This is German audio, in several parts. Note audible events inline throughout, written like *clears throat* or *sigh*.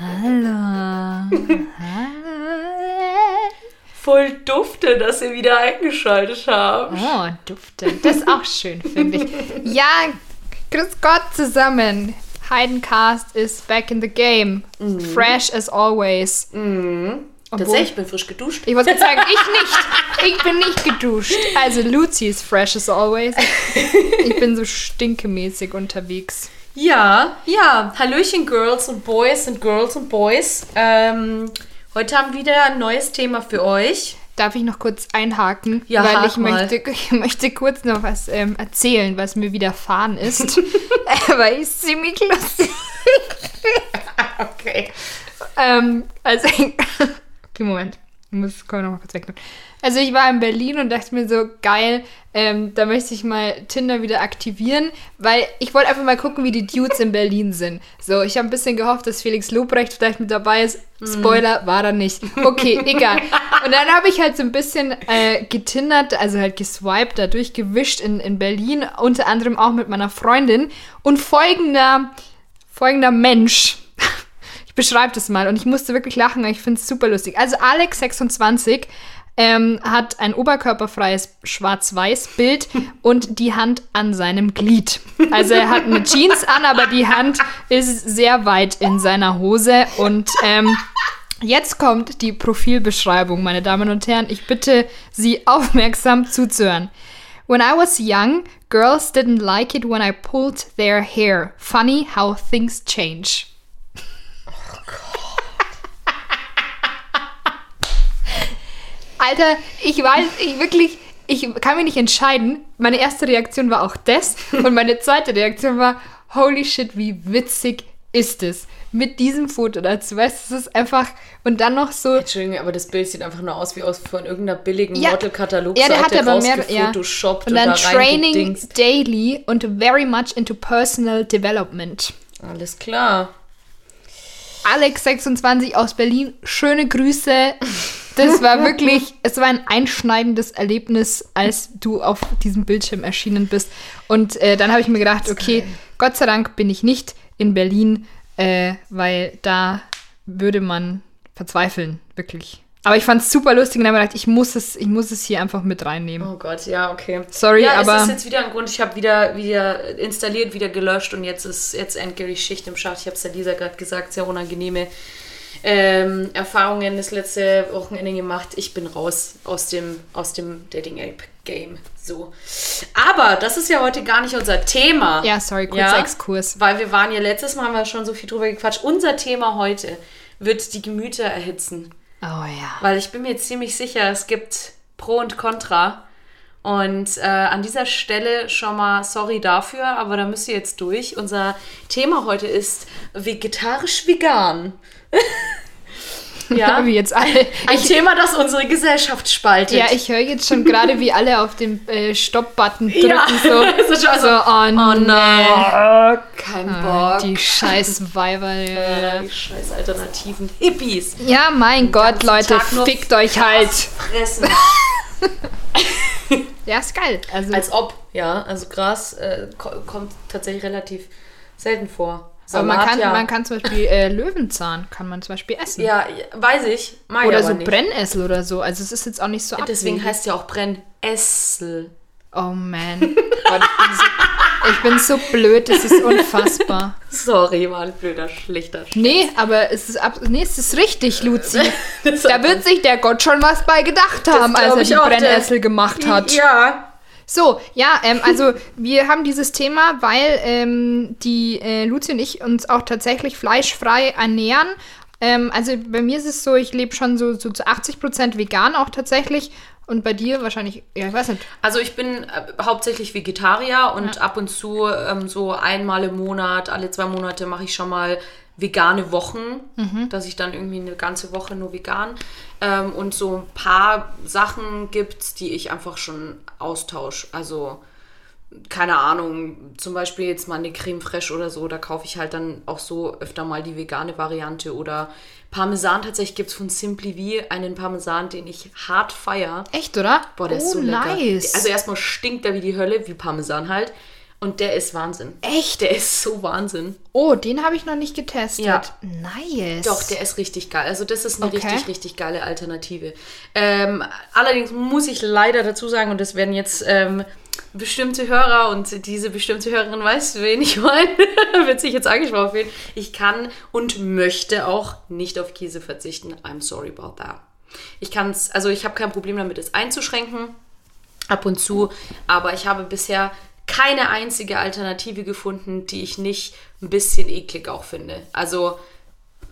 Hallo. *laughs* Voll dufte, dass ihr wieder eingeschaltet habt. Oh, dufte. Das ist auch schön, finde ich. Ja, grüß Gott zusammen. Heidencast is back in the game. Fresh as always. Obwohl- Tatsächlich, ich bin frisch geduscht. Ich wollte sagen, ich nicht. Ich bin nicht geduscht. Also Lucy ist fresh as always. Ich bin so stinkemäßig unterwegs. Ja, ja. Hallöchen, Girls und Boys und Girls und Boys. Ähm, heute haben wir wieder ein neues Thema für euch. Darf ich noch kurz einhaken? Ja, weil ich möchte, ich *laughs* möchte kurz noch was ähm, erzählen, was mir widerfahren ist. *laughs* weil ich ziemlich lustig. *laughs* Okay. Ähm, also, okay, Moment. Ich muss komm, noch mal kurz weg. Also ich war in Berlin und dachte mir so, geil, ähm, da möchte ich mal Tinder wieder aktivieren, weil ich wollte einfach mal gucken, wie die Dudes in Berlin sind. So, ich habe ein bisschen gehofft, dass Felix Lobrecht vielleicht mit dabei ist. Spoiler, war er nicht. Okay, *laughs* egal. Und dann habe ich halt so ein bisschen äh, getindert, also halt geswiped, da durchgewischt in, in Berlin, unter anderem auch mit meiner Freundin. Und folgender, folgender Mensch *laughs* ich beschreibe das mal und ich musste wirklich lachen, weil ich finde es super lustig. Also Alex 26 ähm, hat ein oberkörperfreies Schwarz-Weiß-Bild und die Hand an seinem Glied. Also er hat eine Jeans an, aber die Hand ist sehr weit in seiner Hose und ähm, Jetzt kommt die Profilbeschreibung, meine Damen und Herren. Ich bitte Sie aufmerksam zuzuhören. When I was young, girls didn't like it when I pulled their hair. Funny how things change. Alter, ich weiß, ich wirklich, ich kann mich nicht entscheiden. Meine erste Reaktion war auch das und meine zweite Reaktion war, holy shit, wie witzig ist es mit diesem Foto dazu. Weißt du, es ist einfach und dann noch so. Entschuldigung, aber das Bild sieht einfach nur aus wie aus von irgendeiner billigen Ja. Modelkatalog. Ja, der hat aber mehr, ja. Und dann da Training daily und very much into personal development. Alles klar. Alex26 aus Berlin, schöne Grüße. *laughs* Das war wirklich, es war ein einschneidendes Erlebnis, als du auf diesem Bildschirm erschienen bist. Und äh, dann habe ich mir gedacht, okay, Gott sei Dank bin ich nicht in Berlin, äh, weil da würde man verzweifeln, wirklich. Aber ich fand es super lustig und habe mir gedacht, ich muss, es, ich muss es hier einfach mit reinnehmen. Oh Gott, ja, okay. Sorry, ja, aber- es ist jetzt wieder ein Grund. Ich habe wieder, wieder installiert, wieder gelöscht und jetzt ist jetzt endgültig Schicht im Schacht. Ich habe es der Lisa gerade gesagt, sehr unangenehme ähm, Erfahrungen das letzte Wochenende gemacht. Ich bin raus aus dem, aus dem Dating-App-Game. So. Aber das ist ja heute gar nicht unser Thema. Ja, sorry, kurzer Exkurs. Weil wir waren ja letztes Mal haben wir schon so viel drüber gequatscht. Unser Thema heute wird die Gemüter erhitzen. Oh ja. Weil ich bin mir ziemlich sicher, es gibt Pro und Contra. Und äh, an dieser Stelle schon mal sorry dafür, aber da müsst ihr jetzt durch. Unser Thema heute ist vegetarisch-vegan. Ja, Wie jetzt alle. ein Thema, das unsere Gesellschaft spaltet. Ja, ich höre jetzt schon gerade, wie alle auf den äh, Stopp-Button drücken. Ja, so, *laughs* ist schon so, so, oh, oh nee. nein, kein Ah, Bock. Die scheiß Weiber. *laughs* Ja. die scheiß alternativen Hippies. ja, mein Gott, ganzen Leute, fickt euch halt. Fressen. *laughs* Ja, ist geil. Also, Als ob, ja. Also Gras äh, ko- kommt tatsächlich relativ selten vor. Aber man Salat, kann, ja. man kann zum Beispiel äh, *laughs* Löwenzahn kann man zum Beispiel essen. Ja, weiß ich. Mag Oder ich so nicht. Brennessel oder so. Also es ist jetzt auch nicht so Deswegen abwegig. heißt ja auch Brennessel. Oh man. Gott, ich, bin so, ich bin so blöd, das ist unfassbar. *laughs* Sorry, war ein blöder, schlechter Sch- Nee, aber es ist, ab, nee, es ist richtig, Luzi. *laughs* Da wird sich der Gott schon was bei gedacht haben, als er die der- Brennessel gemacht hat. Ja. So, ja, ähm, also *laughs* wir haben dieses Thema, weil ähm, die äh, Luzi und ich uns auch tatsächlich fleischfrei ernähren. Ähm, also bei mir ist es so, ich lebe schon so, so zu 80% vegan auch tatsächlich. Und bei dir wahrscheinlich, ja, ich weiß nicht. Also ich bin äh, hauptsächlich Vegetarier und ab und zu ähm, so einmal im Monat, alle zwei Monate mache ich schon mal vegane Wochen, dass ich dann irgendwie eine ganze Woche nur vegan ähm, und so ein paar Sachen gibt, die ich einfach schon austausche. Also keine Ahnung, zum Beispiel jetzt mal eine Creme fraiche oder so, da kaufe ich halt dann auch so öfter mal die vegane Variante oder Parmesan tatsächlich gibt es von Simply V einen Parmesan, den ich hart feier. Echt, oder? Boah, der ist oh, so lecker. nice. Also erstmal stinkt er wie die Hölle, wie Parmesan halt. Und der ist Wahnsinn. Echt? Der ist so Wahnsinn. Oh, den habe ich noch nicht getestet. Ja. Nice. Doch, der ist richtig geil. Also das ist eine Okay. richtig, richtig geile Alternative. Ähm, allerdings muss ich leider dazu sagen, und das werden jetzt ähm, bestimmte Hörer und diese bestimmte Hörerin weiß, wen ich *laughs* meine, wird sich jetzt angesprochen fühlen. Ich kann und möchte auch nicht auf Käse verzichten. I'm sorry about that. Ich kann es, also ich habe kein Problem damit, es einzuschränken, ab und zu, aber ich habe bisher keine einzige Alternative gefunden, die ich nicht ein bisschen eklig auch finde. Also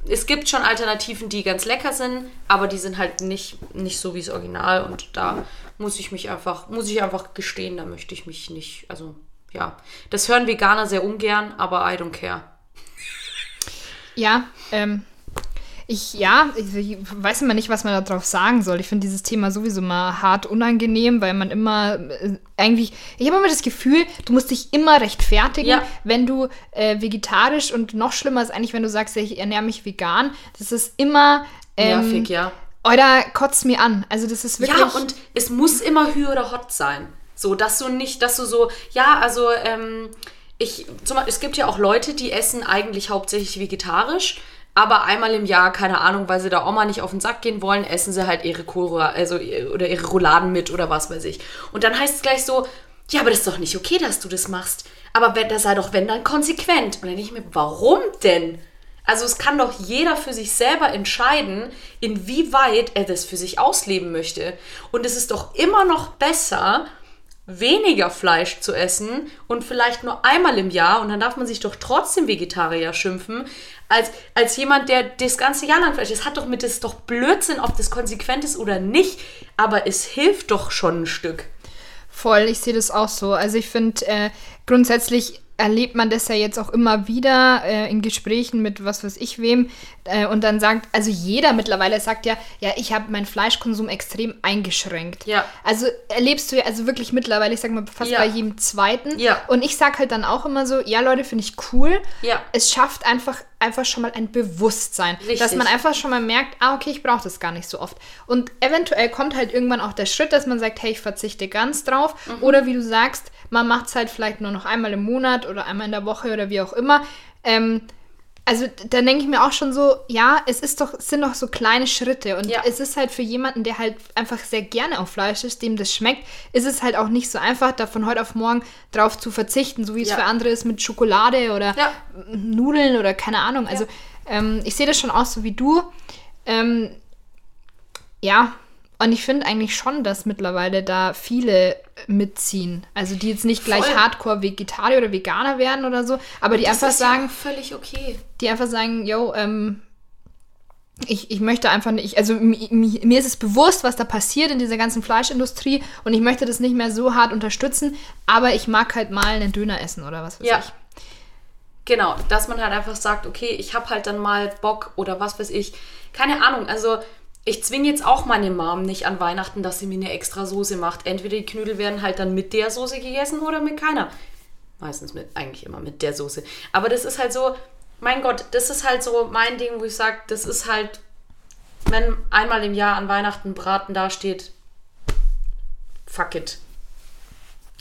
es gibt schon Alternativen, die ganz lecker sind, aber die sind halt nicht, nicht so wie das Original und da muss ich mich einfach, muss ich einfach gestehen, da möchte ich mich nicht, also ja. Das hören Veganer sehr ungern, aber I don't care. Ja, ähm, ich, ja, ich, ich weiß immer nicht, was man darauf sagen soll. Ich finde dieses Thema sowieso mal hart unangenehm, weil man immer äh, eigentlich, ich habe immer das Gefühl, du musst dich immer rechtfertigen, Ja. wenn du äh, vegetarisch und noch schlimmer ist eigentlich, wenn du sagst, ich ernähre mich vegan. Das ist immer, ähm, Nervig, ja. oder kotzt mir an. Also das ist wirklich. Ja, und es muss immer Hü oder Hot sein. So, dass du nicht, dass du so, ja, also, ähm, ich, zum es gibt ja auch Leute, die essen eigentlich hauptsächlich vegetarisch, aber einmal im Jahr, keine Ahnung, weil sie der Oma nicht auf den Sack gehen wollen, essen sie halt ihre Kohlra also oder ihre Rouladen mit oder was weiß ich. Und dann heißt es gleich so, ja, aber das ist doch nicht okay, dass du das machst. Aber wenn, das sei doch, wenn, dann konsequent. Und dann denke ich mir, warum denn? Also es kann doch jeder für sich selber entscheiden, inwieweit er das für sich ausleben möchte. Und es ist doch immer noch besser, weniger Fleisch zu essen und vielleicht nur einmal im Jahr und dann darf man sich doch trotzdem Vegetarier schimpfen, als, als jemand, der das ganze Jahr lang Fleisch isst. Hat doch mit, das doch Blödsinn, ob das konsequent ist oder nicht, aber es hilft doch schon ein Stück. Voll, ich sehe das auch so. Also ich finde, äh, grundsätzlich erlebt man das ja jetzt auch immer wieder äh, in Gesprächen mit was weiß ich wem äh, und dann sagt, also jeder mittlerweile sagt ja, ja, ich habe meinen Fleischkonsum extrem eingeschränkt. Ja. Also erlebst du ja also wirklich mittlerweile, ich sag mal fast Ja. bei jedem zweiten. Ja. Und ich sag halt dann auch immer so, ja Leute, finde ich cool. Ja. Es schafft einfach einfach schon mal ein Bewusstsein, Richtig. dass man einfach schon mal merkt, ah okay, ich brauche das gar nicht so oft. Und eventuell kommt halt irgendwann auch der Schritt, dass man sagt, hey, ich verzichte ganz drauf. Mhm. Oder wie du sagst, man macht es halt vielleicht nur noch einmal im Monat oder einmal in der Woche oder wie auch immer. Ähm, also dann denke ich mir auch schon so, ja, es ist doch, es sind doch so kleine Schritte und Ja. es ist halt für jemanden, der halt einfach sehr gerne auf Fleisch ist, dem das schmeckt, ist es halt auch nicht so einfach, da von heute auf morgen drauf zu verzichten, so wie es Ja. für andere ist mit Schokolade oder Ja. Nudeln oder keine Ahnung. Also ähm, ich sehe das schon auch so wie du. Ähm, ja, und ich finde eigentlich schon, dass mittlerweile da viele mitziehen. Also die jetzt nicht gleich Voll. Hardcore Vegetarier oder Veganer werden oder so, aber die Das einfach ja sagen, auch völlig okay. die einfach sagen, yo, ähm, ich, ich möchte einfach nicht, also mi, mi, mir ist es bewusst, was da passiert in dieser ganzen Fleischindustrie und ich möchte das nicht mehr so hart unterstützen, aber ich mag halt mal einen Döner essen oder was weiß Ja. ich. Genau, dass man halt einfach sagt, okay, ich habe halt dann mal Bock oder was weiß ich. Keine Ahnung, also ich zwinge jetzt auch meine Mom nicht an Weihnachten, dass sie mir eine extra Soße macht. Entweder die Knödel werden halt dann mit der Soße gegessen oder mit keiner. Meistens mit, eigentlich immer mit der Soße. Aber das ist halt so, mein Gott, das ist halt so mein Ding, wo ich sage, das ist halt, wenn einmal im Jahr an Weihnachten Braten dasteht, fuck it.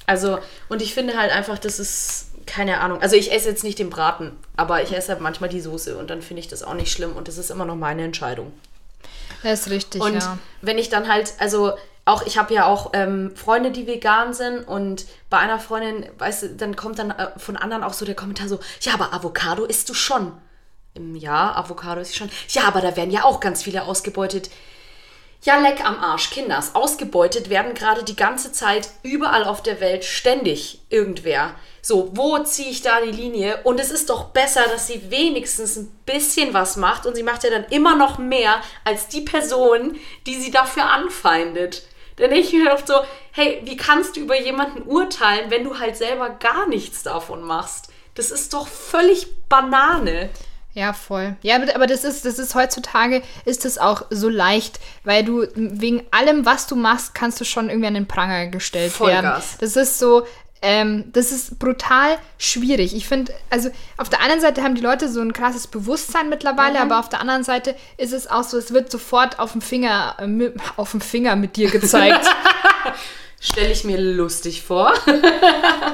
Also, und ich finde halt einfach, das ist, keine Ahnung. Also ich esse jetzt nicht den Braten, aber ich esse halt manchmal die Soße und dann finde ich das auch nicht schlimm und das ist immer noch meine Entscheidung. Das ist richtig, Und ja. wenn ich dann halt, also auch, ich habe ja auch ähm, Freunde, die vegan sind und bei einer Freundin, weißt du, dann kommt dann äh, von anderen auch so der Kommentar so, ja, aber Avocado isst du schon. Ja, Avocado ist schon. Ja, aber da werden ja auch ganz viele ausgebeutet. Ja, leck am Arsch, Kinders. Ausgebeutet werden gerade die ganze Zeit überall auf der Welt ständig irgendwer. So, wo ziehe ich da die Linie? Und es ist doch besser, dass sie wenigstens ein bisschen was macht und sie macht ja dann immer noch mehr als die Person, die sie dafür anfeindet. Denke ich mir oft so, hey, wie kannst du über jemanden urteilen, wenn du halt selber gar nichts davon machst? Das ist doch völlig Banane. Ja, voll. Ja, aber- das ist, das ist heutzutage ist es auch so leicht, weil du wegen allem, was du machst, kannst du schon irgendwie an den Pranger gestellt werden. Vollgas. Das ist so, ähm, das ist brutal schwierig. Ich finde, also auf der einen Seite haben die Leute so ein krasses Bewusstsein mittlerweile, Mhm. aber auf der anderen Seite ist es auch so, es wird sofort auf dem Finger, äh, auf dem Finger mit dir gezeigt. *laughs* Stelle ich mir lustig vor. *laughs*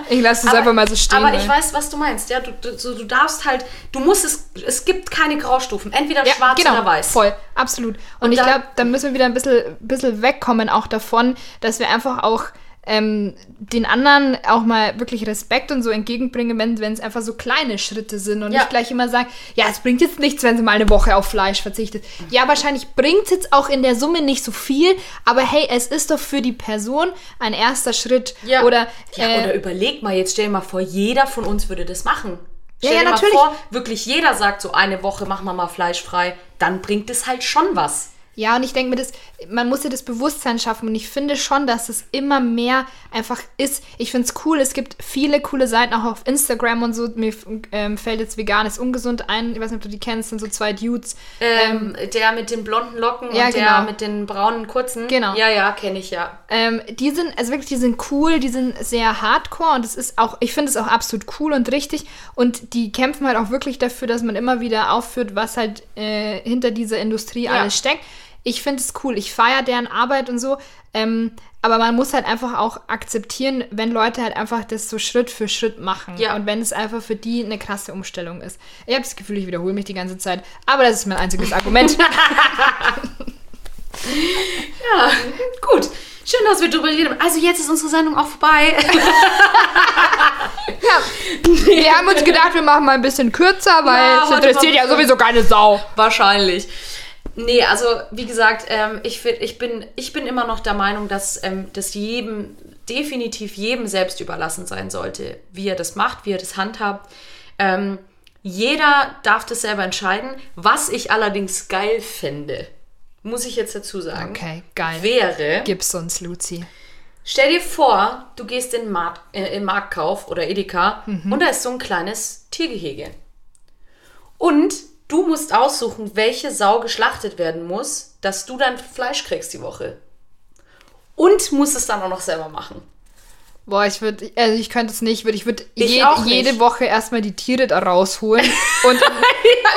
Ich lasse es einfach mal so stehen. Aber ich weiß, was du meinst. Ja, du, du, so, du darfst halt, du musst es, es gibt keine Graustufen. Entweder Ja, schwarz genau, oder weiß. Voll, absolut. Und, ich da- glaube, da müssen wir wieder ein bisschen, bisschen wegkommen auch davon, dass wir einfach auch ähm, den anderen auch mal wirklich Respekt und so entgegenbringen, wenn es einfach so kleine Schritte sind und Ja. nicht gleich immer sagen, ja, es bringt jetzt nichts, wenn sie mal eine Woche auf Fleisch verzichtet. Ja, wahrscheinlich bringt es jetzt auch in der Summe nicht so viel, aber hey, es ist doch für die Person ein erster Schritt. Ja. Oder, ja, äh, oder überleg mal, jetzt stell dir mal vor, jeder von uns würde das machen. Ja, Stell ja, dir natürlich. mal vor, wirklich jeder sagt so eine Woche machen wir mal fleischfrei, dann bringt es halt schon was. Ja, und ich denke mir, das, man muss ja das Bewusstsein schaffen und ich finde schon, dass es immer mehr einfach ist. Ich finde es cool, es gibt viele coole Seiten auch auf Instagram und so. Mir ähm, fällt jetzt vegan ist ungesund ein. Ich weiß nicht, ob du die kennst, sind so zwei Dudes. Ähm, der mit den blonden Locken ja, und der genau. mit den braunen kurzen. Genau. Ja, ja, kenne ich ja. Ähm, die sind, also wirklich, die sind cool, die sind sehr hardcore und es ist auch, ich finde es auch absolut cool und richtig. Und die kämpfen halt auch wirklich dafür, dass man immer wieder aufführt, was halt äh, hinter dieser Industrie Ja. alles steckt. Ich finde es cool, ich feiere deren Arbeit und so. Ähm, aber man muss halt einfach auch akzeptieren, wenn Leute halt einfach das so Schritt für Schritt machen. Ja. Und wenn es einfach für die eine krasse Umstellung ist. Ich habe das Gefühl, ich wiederhole mich die ganze Zeit. Aber das ist mein einziges Argument. *laughs* Ja, gut. Schön, dass wir drüber reden. Also jetzt ist unsere Sendung auch vorbei. *laughs* Wir haben uns gedacht, wir machen mal ein bisschen kürzer, weil Ja, es interessiert ja sowieso keine Sau. Wahrscheinlich. Nee, also wie gesagt, ähm, ich, ich, bin, ich bin immer noch der Meinung, dass ähm, das jedem, definitiv jedem selbst überlassen sein sollte, wie er das macht, wie er das handhabt. Ähm, jeder darf das selber entscheiden. Was ich allerdings geil finde, muss ich jetzt dazu sagen, Okay, geil. wäre, Gib's uns, Luzi. stell dir vor, du gehst in Markt, äh, im Marktkauf oder Edeka und da ist so ein kleines Tiergehege. Und du musst aussuchen, welche Sau geschlachtet werden muss, dass du dann Fleisch kriegst die Woche. Und musst es dann auch noch selber machen. Boah, ich würde, also ich könnte es nicht, ich würde je, jede Woche erstmal die Tiere da rausholen *laughs* und,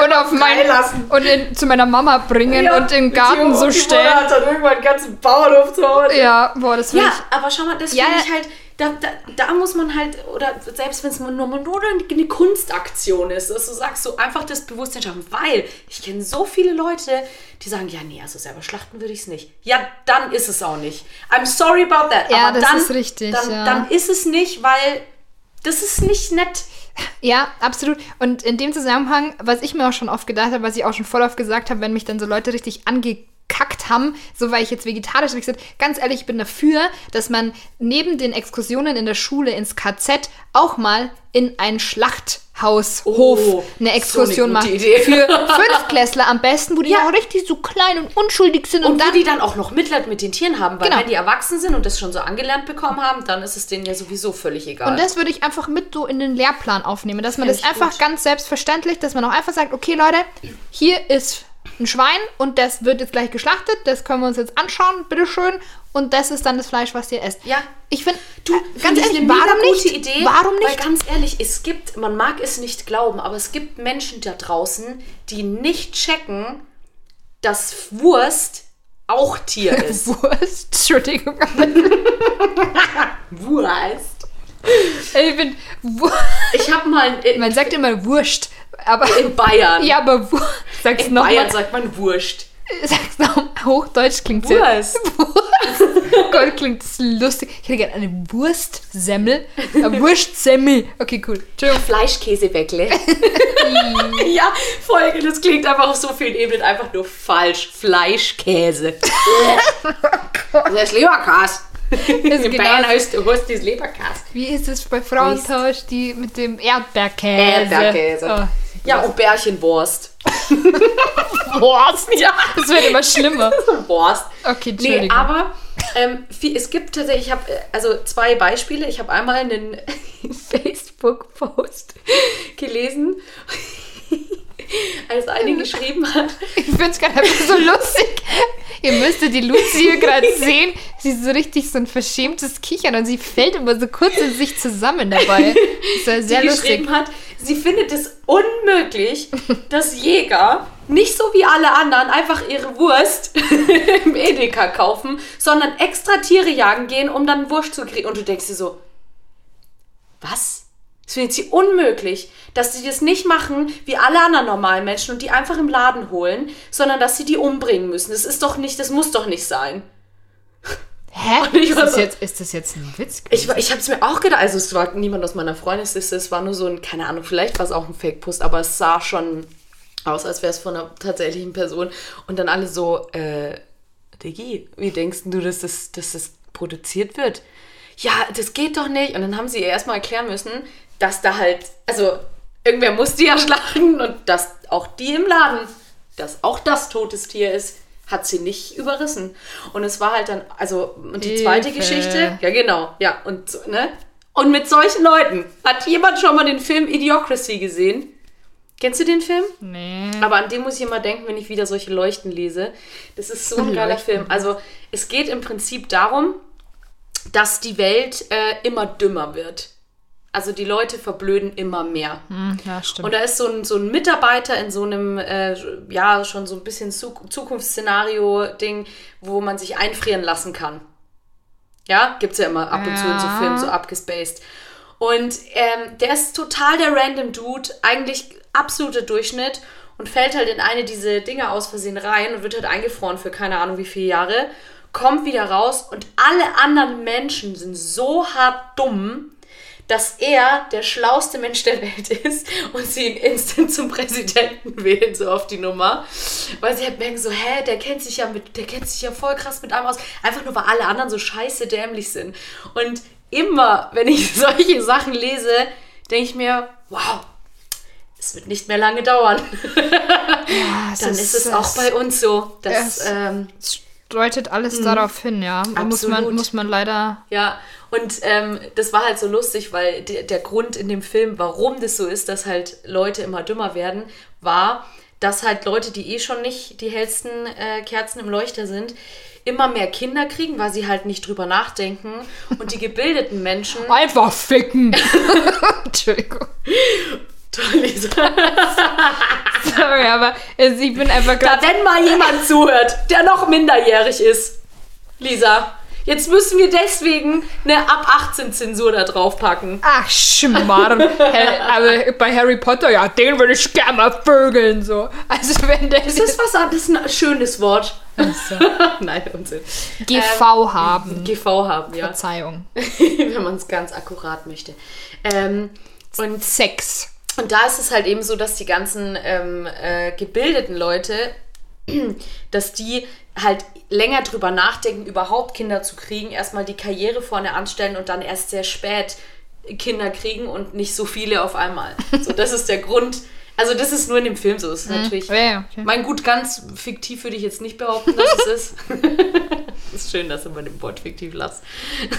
und auf mein, lassen. und in, zu meiner Mama bringen und im Garten so stellen. hat dann irgendwann einen ganzen Bauernhof zu Hause. Ja, boah, das will Ja, ich. aber schau mal, das Ja, finde ich ja. halt, da, da, da muss man halt, oder selbst wenn es nur, nur eine Kunstaktion ist, dass du sagst, so einfach das Bewusstsein schaffen, weil ich kenne so viele Leute, die sagen, ja, nee, also selber schlachten würde ich es nicht. Ja, dann ist es auch nicht. I'm sorry about that. Ja, aber das dann, ist richtig, Dann, ja. dann ist es nicht, weil das ist nicht nett. Ja, absolut. Und in dem Zusammenhang, was ich mir auch schon oft gedacht habe, was ich auch schon voll oft gesagt habe, wenn mich dann so Leute richtig angekackt haben, so weil ich jetzt vegetarisch bin, ganz ehrlich, ich bin dafür, dass man neben den Exkursionen in der Schule ins KZ auch mal in ein Schlachthaus, Oh, eine Exkursion so eine macht. Idee. Für *laughs* Fünftklässler am besten, wo die Ja. noch richtig so klein und unschuldig sind und, Und wo dann die dann auch noch Mitleid mit den Tieren haben, weil Genau. wenn die erwachsen sind und das schon so angelernt bekommen haben, dann ist es denen ja sowieso völlig egal. Und das würde ich einfach mit so in den Lehrplan aufnehmen, dass man Find das einfach gut. ganz selbstverständlich, dass man auch einfach sagt, okay Leute, hier ist ein Schwein und das wird jetzt gleich geschlachtet, das können wir uns jetzt anschauen, bitteschön. Und das ist dann das Fleisch, was ihr esst. Ja. Ich finde, Du, äh, ganz ganz ich ehrlich, eine warum nicht? Idee. Warum Weil nicht? ganz ehrlich, es gibt, man mag es nicht glauben, aber es gibt Menschen da draußen, die nicht checken, dass Wurst auch Tier *laughs* ist. Wurst, Entschuldigung. *laughs* Wurst. ich bin, Wur Ich habe mal in, man sagt immer Wurscht, aber in Bayern. *laughs* ja, aber sag's in nochmal. Bayern sagt man Wurst. Sag's nochmal. Hochdeutsch klingt Wurst. *laughs* Oh Gott, klingt das lustig. Ich hätte gerne eine Wurstsemmel. Eine *laughs* Wurstsemmel. Okay, cool. Entschuldigung. Fleischkäsebäckle. ja, Folge, das klingt einfach auf so vielen Ebenen einfach nur falsch. Fleischkäse. das ist Leberkas. In genau- Bayern heißt du hast das Leberkas. Wie ist es bei Frauentausch, die mit dem Erdbeerkäse? Erdbeerkäse. Oh. Ja, und Bärchenwurst. *laughs* Wurst. *laughs* Ja. Das wird immer schlimmer. Wurst. Okay, Nee, Entschuldigung. aber ähm, viel, es gibt tatsächlich, ich habe also zwei Beispiele. Ich habe einmal einen *laughs* Facebook-Post gelesen, als eine geschrieben hat, ich finde es gerade so *laughs* lustig. Ihr müsstet die Luzi hier gerade *laughs* sehen. Sie ist so richtig so ein verschämtes Kichern und sie fällt immer so kurz in sich zusammen dabei. Das ist ja sehr die lustig. geschrieben hat, sie findet es unmöglich, dass Jäger nicht so wie alle anderen einfach ihre Wurst *laughs* im Edeka kaufen, sondern extra Tiere jagen gehen, um dann Wurst zu kriegen. Und du denkst dir so, was? Das findet sie unmöglich, dass sie das nicht machen wie alle anderen normalen Menschen und die einfach im Laden holen, sondern dass sie die umbringen müssen. Das ist doch nicht, das muss doch nicht sein. Hä? *laughs* Ist das, so- jetzt, ist das jetzt ein Witz? Ich, ich habe es mir auch gedacht, also es war niemand aus meiner Freundesliste, es war nur so ein, keine Ahnung, vielleicht war es auch ein Fake-Post, aber es sah schon aus, als wäre es von einer tatsächlichen Person. Und dann alle so, äh, Diggi, wie denkst du, dass das, dass das produziert wird? Ja, das geht doch nicht. Und dann haben sie ihr erstmal erklären müssen, dass da halt, also irgendwer muss die ja schlachten und dass auch die im Laden, dass auch das totes Tier ist, hat sie nicht überrissen. Und es war halt dann, also, und die zweite Hilfe. Geschichte, ja genau, ja, und, so, ne? Und mit solchen Leuten, hat jemand schon mal den Film Idiocracy gesehen? Kennst du den Film? Nee. Aber an den muss ich immer denken, wenn ich wieder solche Leuchten lese. Das ist so ein geiler. Film. Also es geht im Prinzip darum, dass die Welt äh, immer dümmer wird. Also die Leute verblöden immer mehr. Hm, ja, stimmt. Und da ist so ein, so ein Mitarbeiter in so einem, äh, ja, schon so ein bisschen Zu Zukunftsszenario-Ding, wo man sich einfrieren lassen kann. Ja, gibt's ja immer ab und zu in so. Filmen, so abgespaced. Und ähm, der ist total der random Dude, eigentlich absoluter Durchschnitt und fällt halt in eine diese Dinge aus Versehen rein und wird halt eingefroren für keine Ahnung wie viele Jahre, kommt wieder raus und alle anderen Menschen sind so hart dumm, dass er der schlauste Mensch der Welt *laughs* ist und sie ihn instant zum Präsidenten wählen, so auf die Nummer. Weil sie halt merken so, hä, der kennt sich ja mit, der kennt sich ja voll krass mit allem aus. Einfach nur, weil alle anderen so scheiße dämlich sind. Und immer, wenn ich *laughs* solche Sachen lese, denke ich mir, wow, es wird nicht mehr lange dauern. *laughs* Ja, Dann ist es auch bei uns so, dass, es- ähm, deutet alles darauf hin, ja. Da Muss man, Absolut. muss man leider. Ja, und ähm, das war halt so lustig, weil der, der Grund in dem Film, warum das so ist, dass halt Leute immer dümmer werden, war, dass halt Leute, die eh schon nicht die hellsten äh, Kerzen im Leuchter sind, immer mehr Kinder kriegen, weil sie halt nicht drüber nachdenken. Und die gebildeten Menschen. *laughs* Einfach ficken! *laughs* Entschuldigung. Toll, Lisa. *laughs* Sorry, aber also ich bin einfach Da, gerade. wenn mal jemand zuhört, der noch minderjährig ist, Lisa, jetzt müssen wir deswegen eine ab 18 Zensur da drauf packen. Ach, Schmarrn. Aber bei Harry Potter, ja, den würde ich gerne mal vögeln, so. Also, wenn der Das ist was anderes, ein schönes Wort. *laughs* Nein, Unsinn. GV haben. GV haben, ja. Verzeihung. *laughs* wenn man es ganz akkurat möchte. Ähm, und, Sex. Und da ist es halt eben so, dass die ganzen ähm, äh, gebildeten Leute, *clears throat* dass die halt länger drüber nachdenken, überhaupt Kinder zu kriegen, erstmal die Karriere vorne anstellen und dann erst sehr spät Kinder kriegen und nicht so viele auf einmal. So, das ist der Grund. Also das ist nur in dem Film so. Es ist natürlich. Ja, okay. Mein gut, ganz fiktiv würde ich jetzt nicht behaupten, dass es ist. *laughs* Es ist schön, dass du bei dem Wort fiktiv lachst. *laughs*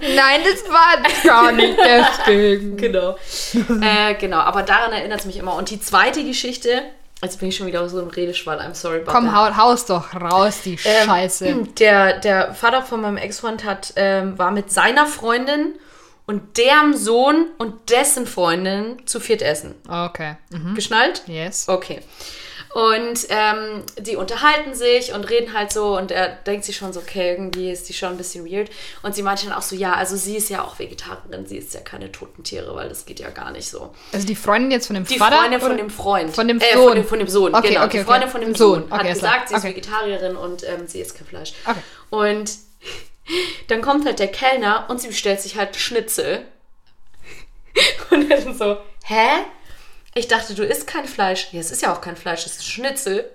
Nein, das war gar nicht deswegen. *laughs* Genau. äh, genau, aber daran erinnert es mich immer. Und die zweite Geschichte, jetzt bin ich schon wieder so im Redeschwall, I'm sorry. about Komm, hau, haus doch raus, die Ähm, Scheiße. Der, der Vater von meinem Ex-Freund hat, ähm, war mit seiner Freundin und deren Sohn und dessen Freundin zu viert essen. Okay. Mhm. Geschnallt? Yes. Okay. Und ähm, die unterhalten sich und reden halt so und er denkt sich schon so, okay, irgendwie ist die schon ein bisschen weird. Und sie meinte dann auch so, ja, also sie ist ja auch Vegetarierin, sie isst ja keine toten Tiere, weil das geht ja gar nicht so. Also die Freundin jetzt von dem Die Vater? Freundin von dem Freund. Von dem Äh, Sohn. von, dem, von dem Sohn, Okay, genau. okay, die Freundin okay. von dem Sohn. Sohn, hat gesagt, sie ist Okay. Vegetarierin und ähm, sie isst kein Fleisch. Okay. Und dann kommt halt der Kellner und sie bestellt sich halt Schnitzel. Und er dann so, hä? Ich dachte, du isst kein Fleisch. Ja, es ist ja auch kein Fleisch, es ist Schnitzel.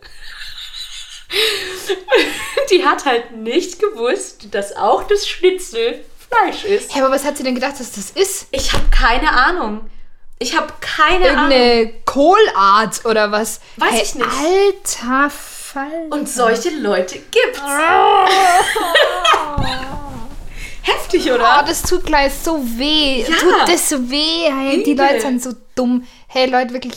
*laughs* Die hat halt nicht gewusst, dass auch das Schnitzel Fleisch ist. Hey, aber was hat sie denn gedacht, dass das ist? Ich habe keine Ahnung. Ich habe keine Ahnung. Irgendeine Kohlart oder was? Weiß hey, ich nicht. Alter Fall. Und solche Leute gibt's. *laughs* Heftig, Oh, oder? das tut gleich so weh. Ja. Tut das so weh. Hey, die. Leute sind so dumm. Hey, Leute, wirklich.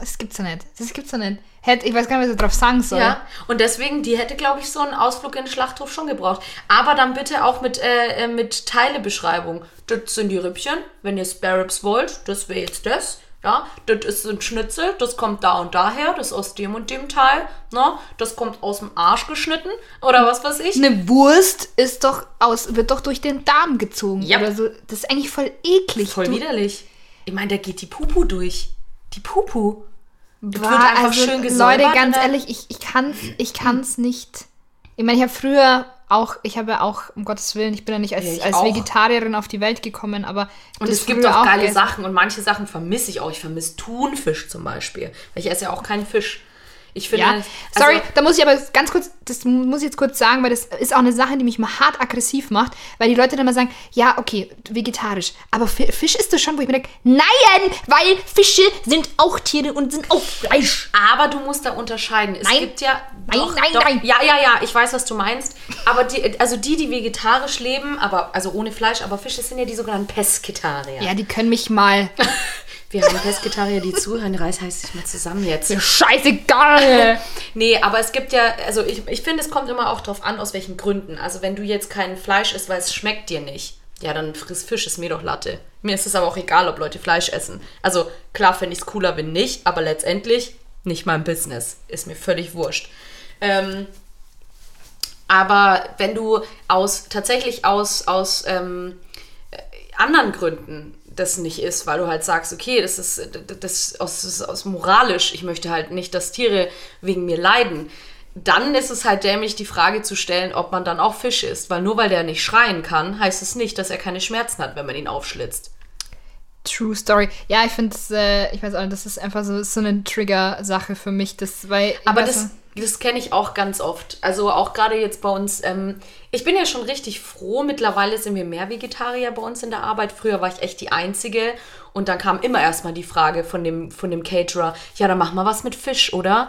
Das gibt's doch nicht. Das gibt's doch nicht. Ich weiß gar nicht, was ich drauf sagen soll. Ja, und deswegen, die hätte, glaube ich, so einen Ausflug in den Schlachthof schon gebraucht. Aber dann bitte auch mit, äh, äh, mit Teilebeschreibung. Das sind die Rippchen, wenn ihr Spare Ribs wollt, das wäre jetzt das. Ja, das ist ein Schnitzel, das kommt da und daher, das ist aus dem und dem Teil. Ne? Das kommt aus dem Arsch geschnitten oder was weiß ich. Eine Wurst ist doch aus, wird doch durch den Darm gezogen Ja. oder so. Das ist eigentlich voll eklig. Voll du, widerlich. Ich meine, da geht die Pupu durch. Die Pupu. Das War, wird einfach also, schön gesäubert. Leute, ganz dann- ehrlich, ich, ich kann's, ich kann's nicht. Ich meine, ich habe früher auch, ich habe ja auch, um Gottes Willen, ich bin ja nicht als, Ja, als. Vegetarierin auf die Welt gekommen, aber Und es gibt auch geile. Sachen und manche Sachen vermisse ich auch. Ich vermisse Thunfisch zum Beispiel. Weil ich esse ja auch keinen Fisch. Ich finde. Ja, also- sorry, da muss ich aber ganz kurz, das muss ich jetzt kurz sagen, weil das ist auch eine Sache, die mich mal hart aggressiv macht, weil die Leute dann mal sagen, ja, okay, vegetarisch, aber Fi- Fisch isst du schon, wo ich mir denke, nein, weil Fische sind auch Tiere und sind auch Fleisch. Aber du musst da unterscheiden. Es Nein. gibt ja. Nein, doch, nein, doch, nein. Ja, ja, ja, ich weiß, was du meinst. Aber die, also die, die vegetarisch leben, aber also ohne Fleisch, aber Fisch, das sind ja die sogenannten Pesketarier. Ja, die können mich mal. *laughs* Wir haben Pesketarier, die zuhören. Reiß heißt sich mal zusammen jetzt. Mir scheißegal. *laughs* Nee, aber es gibt ja, also ich, ich finde, es kommt immer auch drauf an, aus welchen Gründen. Also wenn du jetzt kein Fleisch isst, weil es schmeckt dir nicht, ja, dann friss Fisch, ist mir doch Latte. Mir ist es aber auch egal, ob Leute Fleisch essen. Also klar finde ich es cooler, wenn nicht, aber letztendlich nicht mein Business. Ist mir völlig wurscht. Ähm, aber wenn du aus tatsächlich aus, aus ähm, äh, anderen Gründen das nicht ist, weil du halt sagst, okay, das ist das ist aus, das ist aus moralisch, ich möchte halt nicht, dass Tiere wegen mir leiden, dann ist es halt dämlich, die Frage zu stellen, ob man dann auch Fisch isst, weil nur weil der nicht schreien kann, heißt es nicht, dass er keine Schmerzen hat, wenn man ihn aufschlitzt. True Story. Ja, ich finde äh, ich weiß auch, das ist einfach so, so eine Trigger-Sache für mich, das, weil. Aber das, nicht. Das kenne ich auch ganz oft. Also auch gerade jetzt bei uns. Ähm, ich bin ja schon richtig froh. Mittlerweile sind wir mehr Vegetarier bei uns in der Arbeit. Früher war ich echt die Einzige. Und dann kam immer erstmal die Frage von dem, von dem Caterer, ja, dann mach mal was mit Fisch, oder?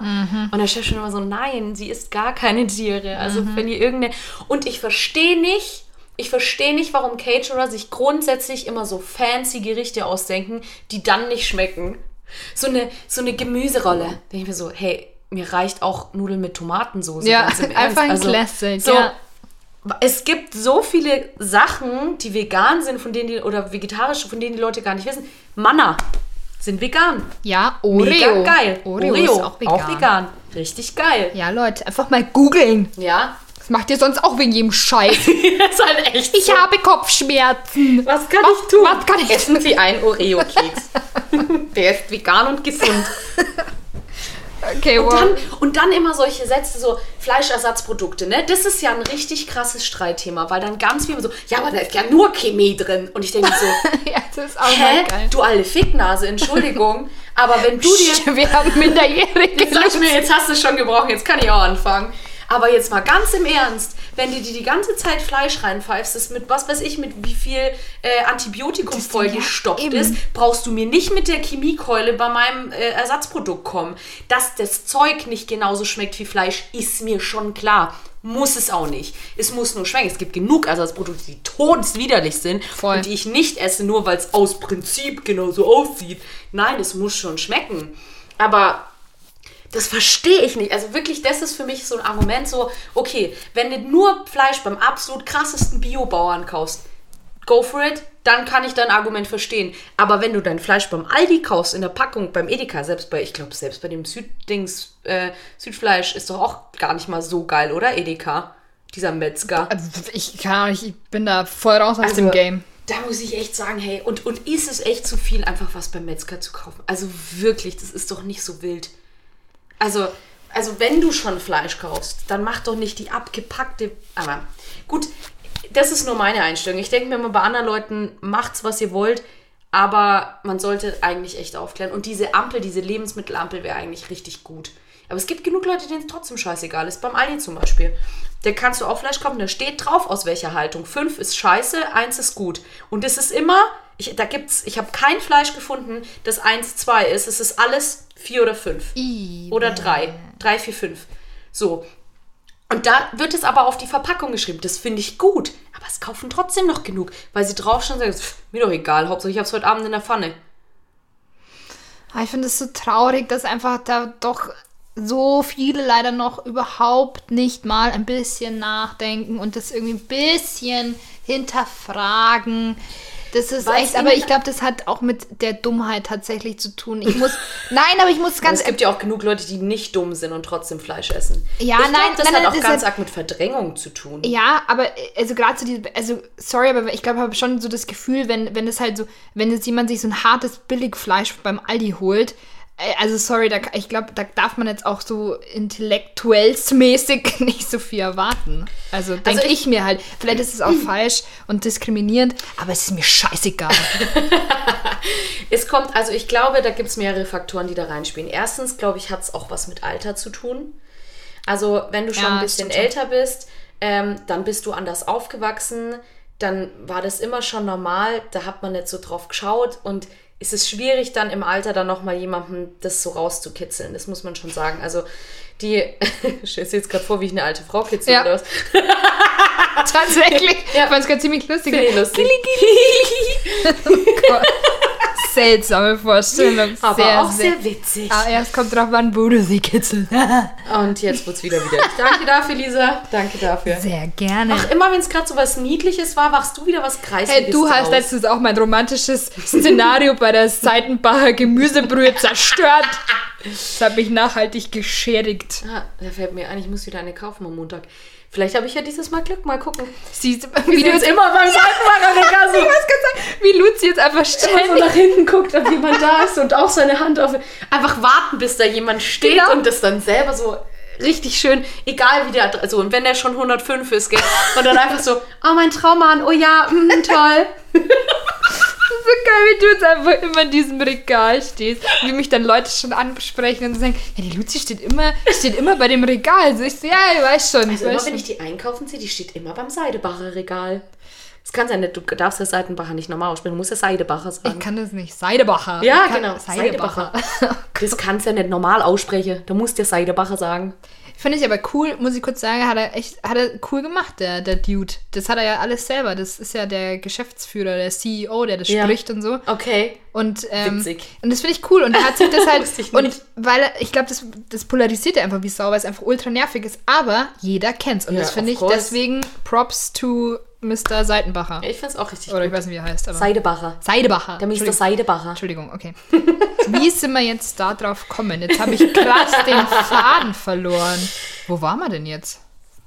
Und der Chef schon immer so, nein, sie isst gar keine Tiere. Also wenn ihr irgendeine... Und ich verstehe nicht, ich verstehe nicht, warum Caterer sich grundsätzlich immer so fancy Gerichte ausdenken, die dann nicht schmecken. So eine, so eine Gemüserolle. Da denke ich mir so, hey, mir reicht auch Nudeln mit Tomatensauce. Ja, *laughs* einfach ein. Also, Classic, So, ja. Es gibt so viele Sachen, die vegan sind, von denen die, oder vegetarische, von denen die Leute gar nicht wissen. Manna sind vegan. Ja, Oreo. Mega geil. Oreo, ist auch vegan. Richtig geil. Ja, Leute, einfach mal googeln. Ja. Das macht ihr sonst auch wegen jedem Scheiß. *laughs* das ist halt echt Ich so. habe Kopfschmerzen. Was kann Was- ich tun? was kann ich Essen Sie einen Oreo-Keks. *laughs* Der ist vegan und gesund. Okay, Und wow. dann, und dann immer solche Sätze, so Fleischersatzprodukte, ne? Das ist ja ein richtig krasses Streitthema, weil dann ganz viele so, ja, aber da ist ja nur Chemie drin. Und ich denke so, *laughs* ja, das ist auch hä? geil. Du alte Ficknase, Entschuldigung. aber wenn du dir. Wir haben minderjährige Jetzt sag ich mir, jetzt hast du es schon gebrochen, jetzt kann ich auch anfangen. Aber jetzt mal ganz im Ernst, wenn du dir die ganze Zeit Fleisch reinpfeifst, das mit was weiß ich, mit wie viel äh, Antibiotikum vollgestopft ja, ist, brauchst du mir nicht mit der Chemiekeule bei meinem äh, Ersatzprodukt kommen. Dass das Zeug nicht genauso schmeckt wie Fleisch, ist mir schon klar. Muss es auch nicht. Es muss nur schmecken. Es gibt genug Ersatzprodukte, die todeswiderlich sind Voll. und die ich nicht esse, nur weil es aus Prinzip genauso aussieht. Nein, es muss schon schmecken. Aber das verstehe ich nicht. Also wirklich, das ist für mich so ein Argument, so, okay, wenn du nur Fleisch beim absolut krassesten Biobauern kaufst, go for it, dann kann ich dein Argument verstehen. Aber wenn du dein Fleisch beim Aldi kaufst, in der Packung, beim Edeka, selbst bei, ich glaube, selbst bei dem Süddings, äh, Südfleisch ist doch auch gar nicht mal so geil, oder? Edeka, dieser Metzger. Also, ich kann ich bin da voll raus aus Also, dem Game. Da muss ich echt sagen, hey, und, und ist es echt zu viel, einfach was beim Metzger zu kaufen? Also wirklich, das ist doch nicht so wild. Also, also wenn du schon Fleisch kaufst, dann mach doch nicht die abgepackte. Aber gut, das ist nur meine Einstellung. Ich denke mir immer bei anderen Leuten, macht's, was ihr wollt, aber man sollte eigentlich echt aufklären. Und diese Ampel, diese Lebensmittelampel wäre eigentlich richtig gut. Aber es gibt genug Leute, denen es trotzdem scheißegal ist. Beim Aldi zum Beispiel. Da kannst du auch Fleisch kaufen, da steht drauf, aus welcher Haltung. Fünf ist scheiße, eins ist gut. Und es ist immer, ich, da gibt's, ich habe kein Fleisch gefunden, das eins, zwei ist. Es ist alles vier oder fünf. I, Oder drei. Drei, vier, fünf. So. Und da wird es aber auf die Verpackung geschrieben. Das finde ich gut. Aber es kaufen trotzdem noch genug, weil sie drauf schon sagen, "Pff, mir doch egal, Hauptsache ich habe es heute Abend in der Pfanne. Aber ich finde es so traurig, dass einfach da doch so viele leider noch überhaupt nicht mal ein bisschen nachdenken und das irgendwie ein bisschen hinterfragen. Das ist Weil's echt, aber ich glaube, das hat auch mit der Dummheit tatsächlich zu tun. Ich muss, *laughs* nein, aber ich muss Aber ganz es gibt ja auch genug Leute, die nicht dumm sind und trotzdem Fleisch essen. Ja, ich glaub, nein, das nein, hat nein, auch das ganz hat- arg mit Verdrängung zu tun. Ja, aber also gerade so diese, also sorry, aber ich glaube, ich habe schon so das Gefühl, wenn, wenn es halt so, wenn jetzt jemand sich so ein hartes Billigfleisch beim Aldi holt, also sorry, da, ich glaube, da darf man jetzt auch so intellektuellsmäßig *laughs* nicht so viel erwarten. Also denke ich- ich, mir halt, vielleicht ist es auch *clears throat* falsch und diskriminierend, aber es ist mir scheißegal. *laughs* Es kommt, also ich glaube, da gibt es mehrere Faktoren, die da reinspielen. Erstens, glaube ich, hat es auch was mit Alter zu tun. Also, wenn du schon Ja, ein bisschen älter bist, ähm, dann bist du anders aufgewachsen, dann war das immer schon normal, da hat man nicht so drauf geschaut und es ist schwierig, dann im Alter dann nochmal jemandem das so rauszukitzeln. Das muss man schon sagen. Also, die, *laughs* ich stelle jetzt gerade vor, wie ich eine alte Frau kitzel Ja. oder was. *laughs* Tatsächlich, Ja. ich fand es gerade ziemlich lustig. Finde *laughs* lustig. Seltsame Vorstellung. Aber sehr, auch sehr, sehr witzig. Ah, erst kommt drauf an, wo du sie kitzelst. *laughs* Und jetzt wird's wieder wieder. Danke dafür, Lisa. Danke dafür. Sehr gerne. Ach, immer wenn es gerade so was Niedliches war, wachst du wieder was Kreisliches Hey, du hast letztens auch mein romantisches Szenario bei der Seitenbacher Gemüsebrühe zerstört. Das hat mich nachhaltig geschädigt. Ah, da fällt mir ein, ich muss wieder eine kaufen am Montag. Vielleicht habe ich ja dieses Mal Glück. Mal gucken. Siehst, Wie wie, du jetzt immer beim ganz *laughs* sagen, wie Luzi jetzt einfach so ständig. nach hinten guckt, ob jemand da ist und auch seine Hand auf. Einfach warten, bis da jemand steht Genau. und das dann selber so richtig schön, egal wie der, also und wenn der schon 105 ist, gell, und dann einfach so, oh mein Traummann, oh ja, mm, toll. *laughs* Geil, wie du jetzt einfach immer in diesem Regal stehst. Wie mich dann Leute schon ansprechen und sagen, ja, die Luzi steht immer, steht immer bei dem Regal. So, ich so, ja, ich weiß schon. Also immer weiß wenn schon. ich die einkaufen sehe, die steht immer beim Seidebacher Regal. Das kann sein, du darfst das Seidenbacher nicht normal aussprechen, du musst ja Seidebacher sagen. Ich kann das nicht. Seidebacher. Ja, kann- genau. Seidebacher. Das kannst du ja nicht normal aussprechen. Du musst dir Seidebacher sagen. Finde ich aber cool, muss ich kurz sagen, hat er echt, hat er cool gemacht, der, der Dude. Das hat er ja alles selber. Das ist ja der Geschäftsführer, der CEO, der das Ja. spricht und so. Okay. Und, ähm, Witzig. und das finde ich cool. Und er hat sich das halt. *laughs* Und weil er, ich glaube, das, das polarisiert er einfach wie Sau, weil es einfach ultra nervig ist. Aber jeder kennt's. Und Ja, das finde ich course. deswegen Props to Mr. Seitenbacher. Ich finde es auch richtig Oder ich gut. weiß nicht, wie er heißt. Aber Seidebacher. Seidebacher. Der Mr. Seidebacher. Entschuldigung, okay. *laughs* Wie sind wir jetzt da drauf gekommen? Jetzt habe ich krass den Faden verloren. Wo waren wir denn jetzt?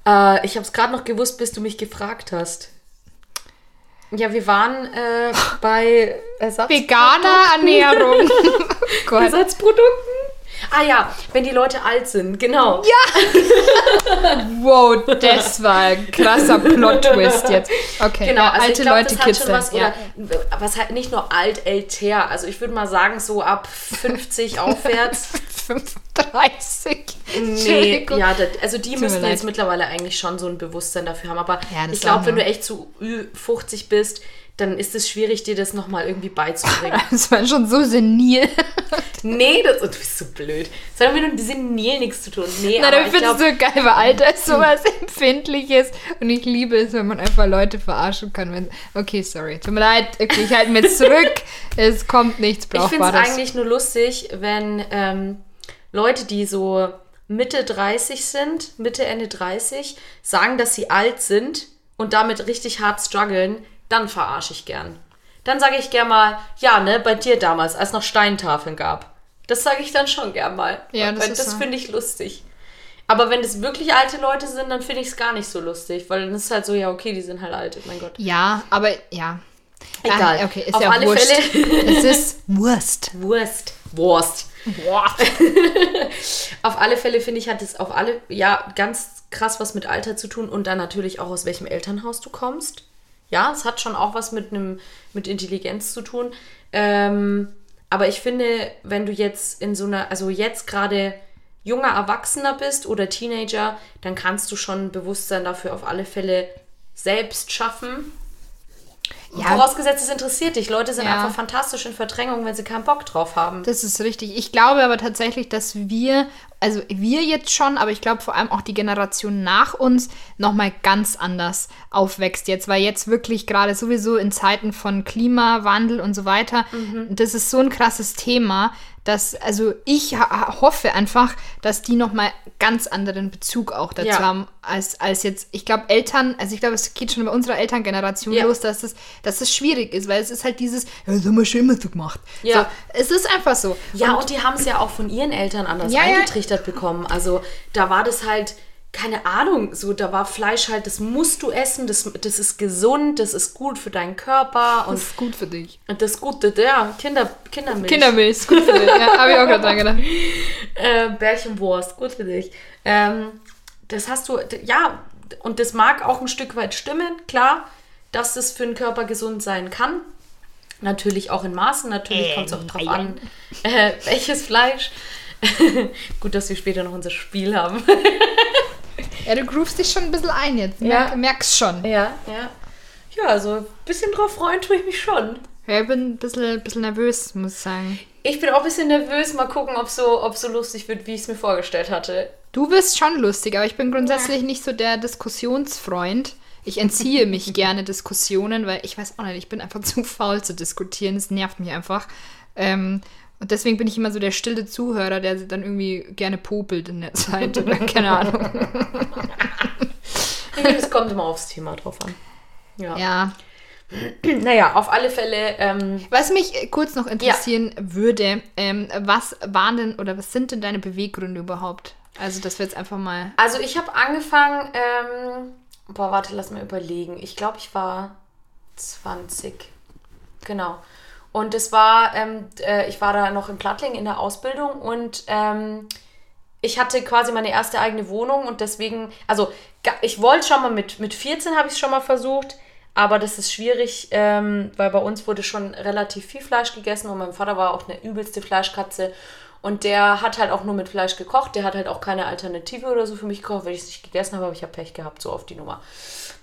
Äh, ich habe es gerade noch gewusst, bis du mich gefragt hast. Ja, wir waren äh, *laughs* bei Ersatz Veganer Ernährung. *laughs* Ersatzprodukten. Ah ja, wenn die Leute alt sind, genau. *laughs* Wow, das war ein krasser Plot-Twist jetzt. Okay, Genau, ja, also alte ich glaub, Leute das hat schon kitzeln. was, ja. was halt nicht nur alt, älter, also ich würde mal sagen, so ab 50 *laughs* aufwärts. 35. Nee, ja, das, also die müssten leid. jetzt mittlerweile eigentlich schon so ein Bewusstsein dafür haben. Aber Ja, ich glaube, wenn du echt zu Ü50 bist, dann ist es schwierig, dir das nochmal irgendwie beizubringen. *laughs* Das war schon so senil. nee, das, du bist so blöd. Das hat mit dem Senil nichts zu tun. Nee, Nein, aber ich finde es so geil, weil Alter ist *laughs* sowas Empfindliches. Und ich liebe es, wenn man einfach Leute verarschen kann. Wenn, okay, sorry. Tut mir leid. Okay, ich halte mir zurück. *laughs* es kommt nichts Ich finde es Brauchbares. eigentlich nur lustig, wenn ähm, Leute, die so Mitte 30 sind, Mitte, Ende 30, sagen, dass sie alt sind und damit richtig hart strugglen, dann verarsche ich gern. Dann sage ich gern mal, ja, ne, bei dir damals, als noch Steintafeln gab. Das sage ich dann schon gern mal. Ja, das Weil ist das so. finde ich lustig. Aber wenn es wirklich alte Leute sind, dann finde ich es gar nicht so lustig, weil dann ist es halt so, ja, okay, die sind halt alt, mein Gott. Ja, aber ja. Egal. Ah, okay, ist Auf ja alle wurscht. Fälle- *laughs* es ist Wurst. Wurst. Wurst. Boah. *laughs* Auf alle Fälle finde ich, hat es auf alle, ja, ganz krass was mit Alter zu tun und dann natürlich auch aus welchem Elternhaus du kommst. Ja, es hat schon auch was mit einem, mit Intelligenz zu tun. Ähm, aber ich finde, wenn du jetzt in so einer, also jetzt gerade junger Erwachsener bist oder Teenager, dann kannst du schon ein Bewusstsein dafür auf alle Fälle selbst schaffen. Ja. Vorausgesetzt, es interessiert dich. Leute sind Ja. einfach fantastisch in Verdrängung, wenn sie keinen Bock drauf haben. Das ist richtig. Ich glaube aber tatsächlich, dass wir also wir jetzt schon, aber ich glaube vor allem auch die Generation nach uns nochmal ganz anders aufwächst jetzt, weil jetzt wirklich gerade sowieso in Zeiten von Klimawandel und so weiter, Mhm. das ist so ein krasses Thema, dass, also ich hoffe einfach, dass die nochmal ganz anderen Bezug auch dazu Ja. haben, als, als jetzt, ich glaube, Eltern, also ich glaube, es geht schon bei unserer Elterngeneration Ja. los, dass es, dass es schwierig ist, weil es ist halt dieses, ja, das haben wir schon immer so gemacht. Ja. So, es ist einfach so. Ja, und, die haben es ja auch von ihren Eltern anders ja. eingetrichtert bekommen. Also da war das halt, keine Ahnung, so da war Fleisch halt, das musst du essen, das, das ist gesund, das ist gut für deinen Körper und, Das ist gut für dich. und das Gute, ja, Kinder, Kindermilch. Kindermilch ist gut für dich. Ja, habe ich auch gerade dran gedacht. *laughs* äh, Bärchenwurst, gut für dich. Ähm, das hast du, ja, und das mag auch ein Stück weit stimmen, klar, dass es für den Körper gesund sein kann. Natürlich auch in Maßen, natürlich Äh, kommt es auch drauf nein. an, äh, *laughs* welches Fleisch. *laughs* Gut, dass wir später noch unser Spiel haben. Ja, du groovst dich schon ein bisschen ein jetzt. Ja. Merk, merkst schon. ja, ja. Ja, also ein bisschen drauf freuen tue ich mich schon. Ja, ich bin ein bisschen, bisschen nervös, muss ich sagen. Ich bin auch ein bisschen nervös, mal gucken, ob so, ob so lustig wird, wie ich es mir vorgestellt hatte. Du bist schon lustig, aber ich bin grundsätzlich nicht so der Diskussionsfreund. Ich entziehe mich *laughs* gerne Diskussionen, weil ich weiß auch nicht, ich bin einfach zu faul zu diskutieren. Es nervt mich einfach. Ähm, und deswegen bin ich immer so der stille Zuhörer, der dann irgendwie gerne popelt in der Zeit oder *laughs* keine Ahnung. *laughs* Es kommt immer aufs Thema drauf an. Ja. Ja. *clears throat* Naja, auf alle Fälle. Ähm, Was mich äh, kurz noch interessieren würde, ähm, was waren denn oder was sind denn deine Beweggründe überhaupt? Also, dass wir jetzt einfach mal. Also ich habe angefangen, ähm, boah, warte, lass mal überlegen. Ich glaube, ich war 20. Genau. Und es war, ähm, äh, ich war da noch in Plattling in der Ausbildung und ähm, ich hatte quasi meine erste eigene Wohnung und deswegen, also ich wollte schon mal mit, mit 14 habe ich es schon mal versucht, aber das ist schwierig, ähm, weil bei uns wurde schon relativ viel Fleisch gegessen und mein Vater war auch eine übelste Fleischkatze und der hat halt auch nur mit Fleisch gekocht, der hat halt auch keine Alternative oder so für mich gekocht, weil ich es nicht gegessen habe, aber ich habe Pech gehabt, so auf die Nummer.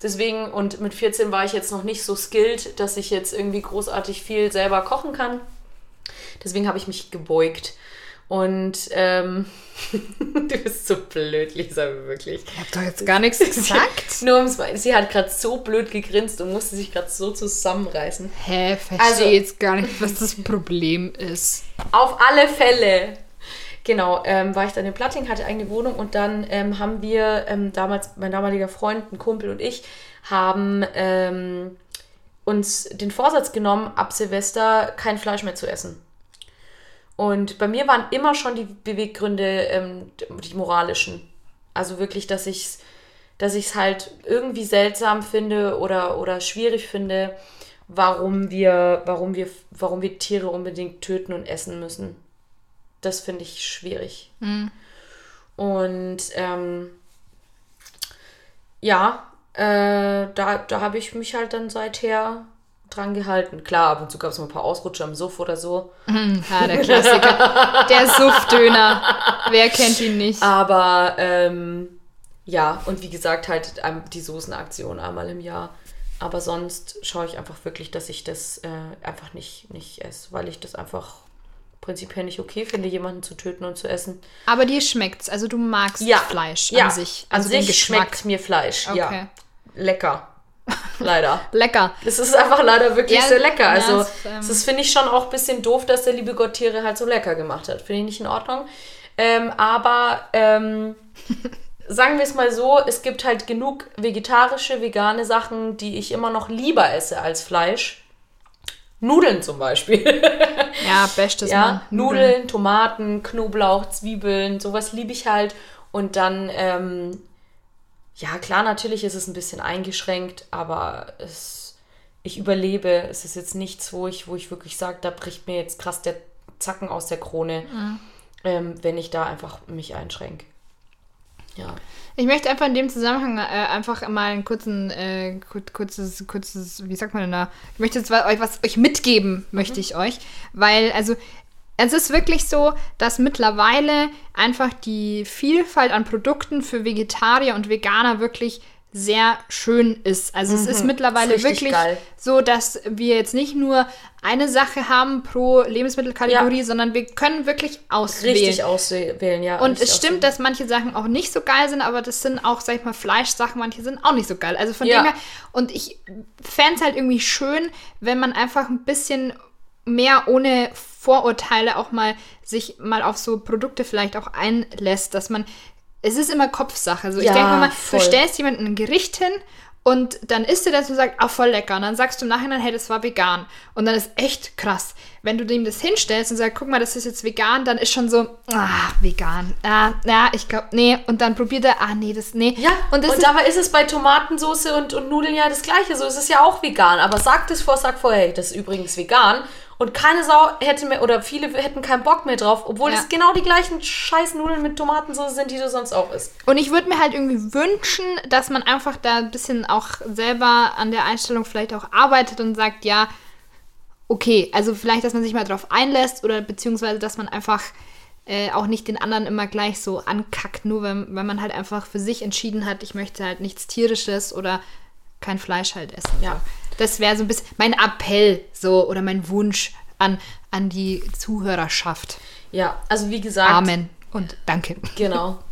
Deswegen, und mit 14 war ich jetzt noch nicht so skilled, dass ich jetzt irgendwie großartig viel selber kochen kann. Deswegen habe ich mich gebeugt. Und ähm, *laughs* du bist so blöd, Lisa, wirklich. Ich hab doch jetzt gar nichts gesagt. *laughs* Nur ums, sie hat gerade so blöd gegrinst und musste sich gerade so zusammenreißen. Hä, verstehe Also- jetzt gar nicht, was das *laughs* Problem ist. Auf alle Fälle. Genau, ähm, war ich dann in Platting, hatte eigene Wohnung und dann ähm, haben wir ähm, damals, mein damaliger Freund, ein Kumpel und ich, haben ähm, uns den Vorsatz genommen, ab Silvester kein Fleisch mehr zu essen. Und bei mir waren immer schon die Beweggründe ähm, die moralischen. Also wirklich, dass ich es dass ich's halt irgendwie seltsam finde oder, oder schwierig finde, warum wir, warum, wir, warum wir Tiere unbedingt töten und essen müssen. Das finde ich schwierig. Und ähm, ja, äh, da, da habe ich mich halt dann seither dran gehalten. Klar, ab und zu gab es mal ein paar Ausrutscher im Suff oder so. Ja, der Klassiker. Der Suffdöner. Wer kennt ihn nicht? Aber ähm, ja, und wie gesagt, halt ähm, die Soßenaktion einmal im Jahr. Aber sonst schaue ich einfach wirklich, dass ich das äh, einfach nicht, nicht esse, weil ich das einfach prinzipiell nicht okay finde, jemanden zu töten und zu essen. Aber dir schmeckt's. Also du magst Ja, Fleisch ja, an sich. An Also den sich schmeckt mir Fleisch. Ja, Okay. lecker. *laughs* Leider. Lecker. Es ist einfach leider wirklich Ja, sehr lecker. Also, es, ähm, das finde ich schon auch ein bisschen doof, dass der liebe Gott Tiere halt so lecker gemacht hat. Finde ich nicht in Ordnung. Ähm, aber ähm, *laughs* sagen wir es mal so, es gibt halt genug vegetarische, vegane Sachen, die ich immer noch lieber esse als Fleisch. Nudeln zum Beispiel. *laughs* Ja, bestes ja, Mann. Nudeln, Tomaten, Knoblauch, Zwiebeln, sowas liebe ich halt. Und dann, ähm, ja klar, natürlich ist es ein bisschen eingeschränkt, aber es, ich überlebe. Es ist jetzt nichts, wo ich, wo ich wirklich sage, da bricht mir jetzt krass der Zacken aus der Krone, ähm, wenn ich da einfach mich einschränke. Ja. Ich möchte einfach in dem Zusammenhang äh, einfach mal einen kurzen, äh, kur- kurzes, kurzes, wie sagt man denn da? Ich möchte jetzt was, euch was euch mitgeben, möchte ich euch. Weil, also, es ist wirklich so, dass mittlerweile einfach die Vielfalt an Produkten für Vegetarier und Veganer wirklich sehr schön ist. Also es ist mittlerweile Mhm. Ist richtig wirklich geil. so, dass wir jetzt nicht nur eine Sache haben pro Lebensmittelkategorie, Ja. sondern wir können wirklich auswählen. Richtig auswählen, ja. Und es stimmt, auswählen. dass manche Sachen auch nicht so geil sind, aber das sind auch, sag ich mal, Fleischsachen, manche sind auch nicht so geil. Also von Ja. dem her, und ich fände es halt irgendwie schön, wenn man einfach ein bisschen mehr ohne Vorurteile auch mal sich mal auf so Produkte vielleicht auch einlässt, dass man, es ist immer Kopfsache. Also ich Ja, denke mal, voll. du stellst jemandem ein Gericht hin und dann isst er das und sagt, ah, voll lecker. Und dann sagst du im Nachhinein, hey, das war vegan. Und dann ist echt krass. Wenn du dem das hinstellst und sagst, guck mal, das ist jetzt vegan, dann ist schon so, ah, vegan. Ah, ja, ich glaube, nee. Und dann probiert er, ah, nee, das, nee. Ja, und und, das ist, dabei ist es bei Tomatensauce und, und Nudeln ja das gleiche. So ist es ja auch vegan. Aber sagt es vor, sagt vorher, hey, das ist übrigens vegan. Und keine Sau hätte mehr, oder viele hätten keinen Bock mehr drauf, obwohl Ja. es genau die gleichen scheiß Nudeln mit Tomatensauce sind, die du sonst auch isst. Und ich würde mir halt irgendwie wünschen, dass man einfach da ein bisschen auch selber an der Einstellung vielleicht auch arbeitet und sagt, ja, okay, also vielleicht, dass man sich mal drauf einlässt oder beziehungsweise, dass man einfach äh, auch nicht den anderen immer gleich so ankackt, nur wenn, wenn man halt einfach für sich entschieden hat, ich möchte halt nichts Tierisches oder kein Fleisch halt essen. Ja. So. Das wäre so ein bisschen mein Appell so oder mein Wunsch an, an die Zuhörerschaft. Ja, also wie gesagt. Amen und danke. Genau. *laughs*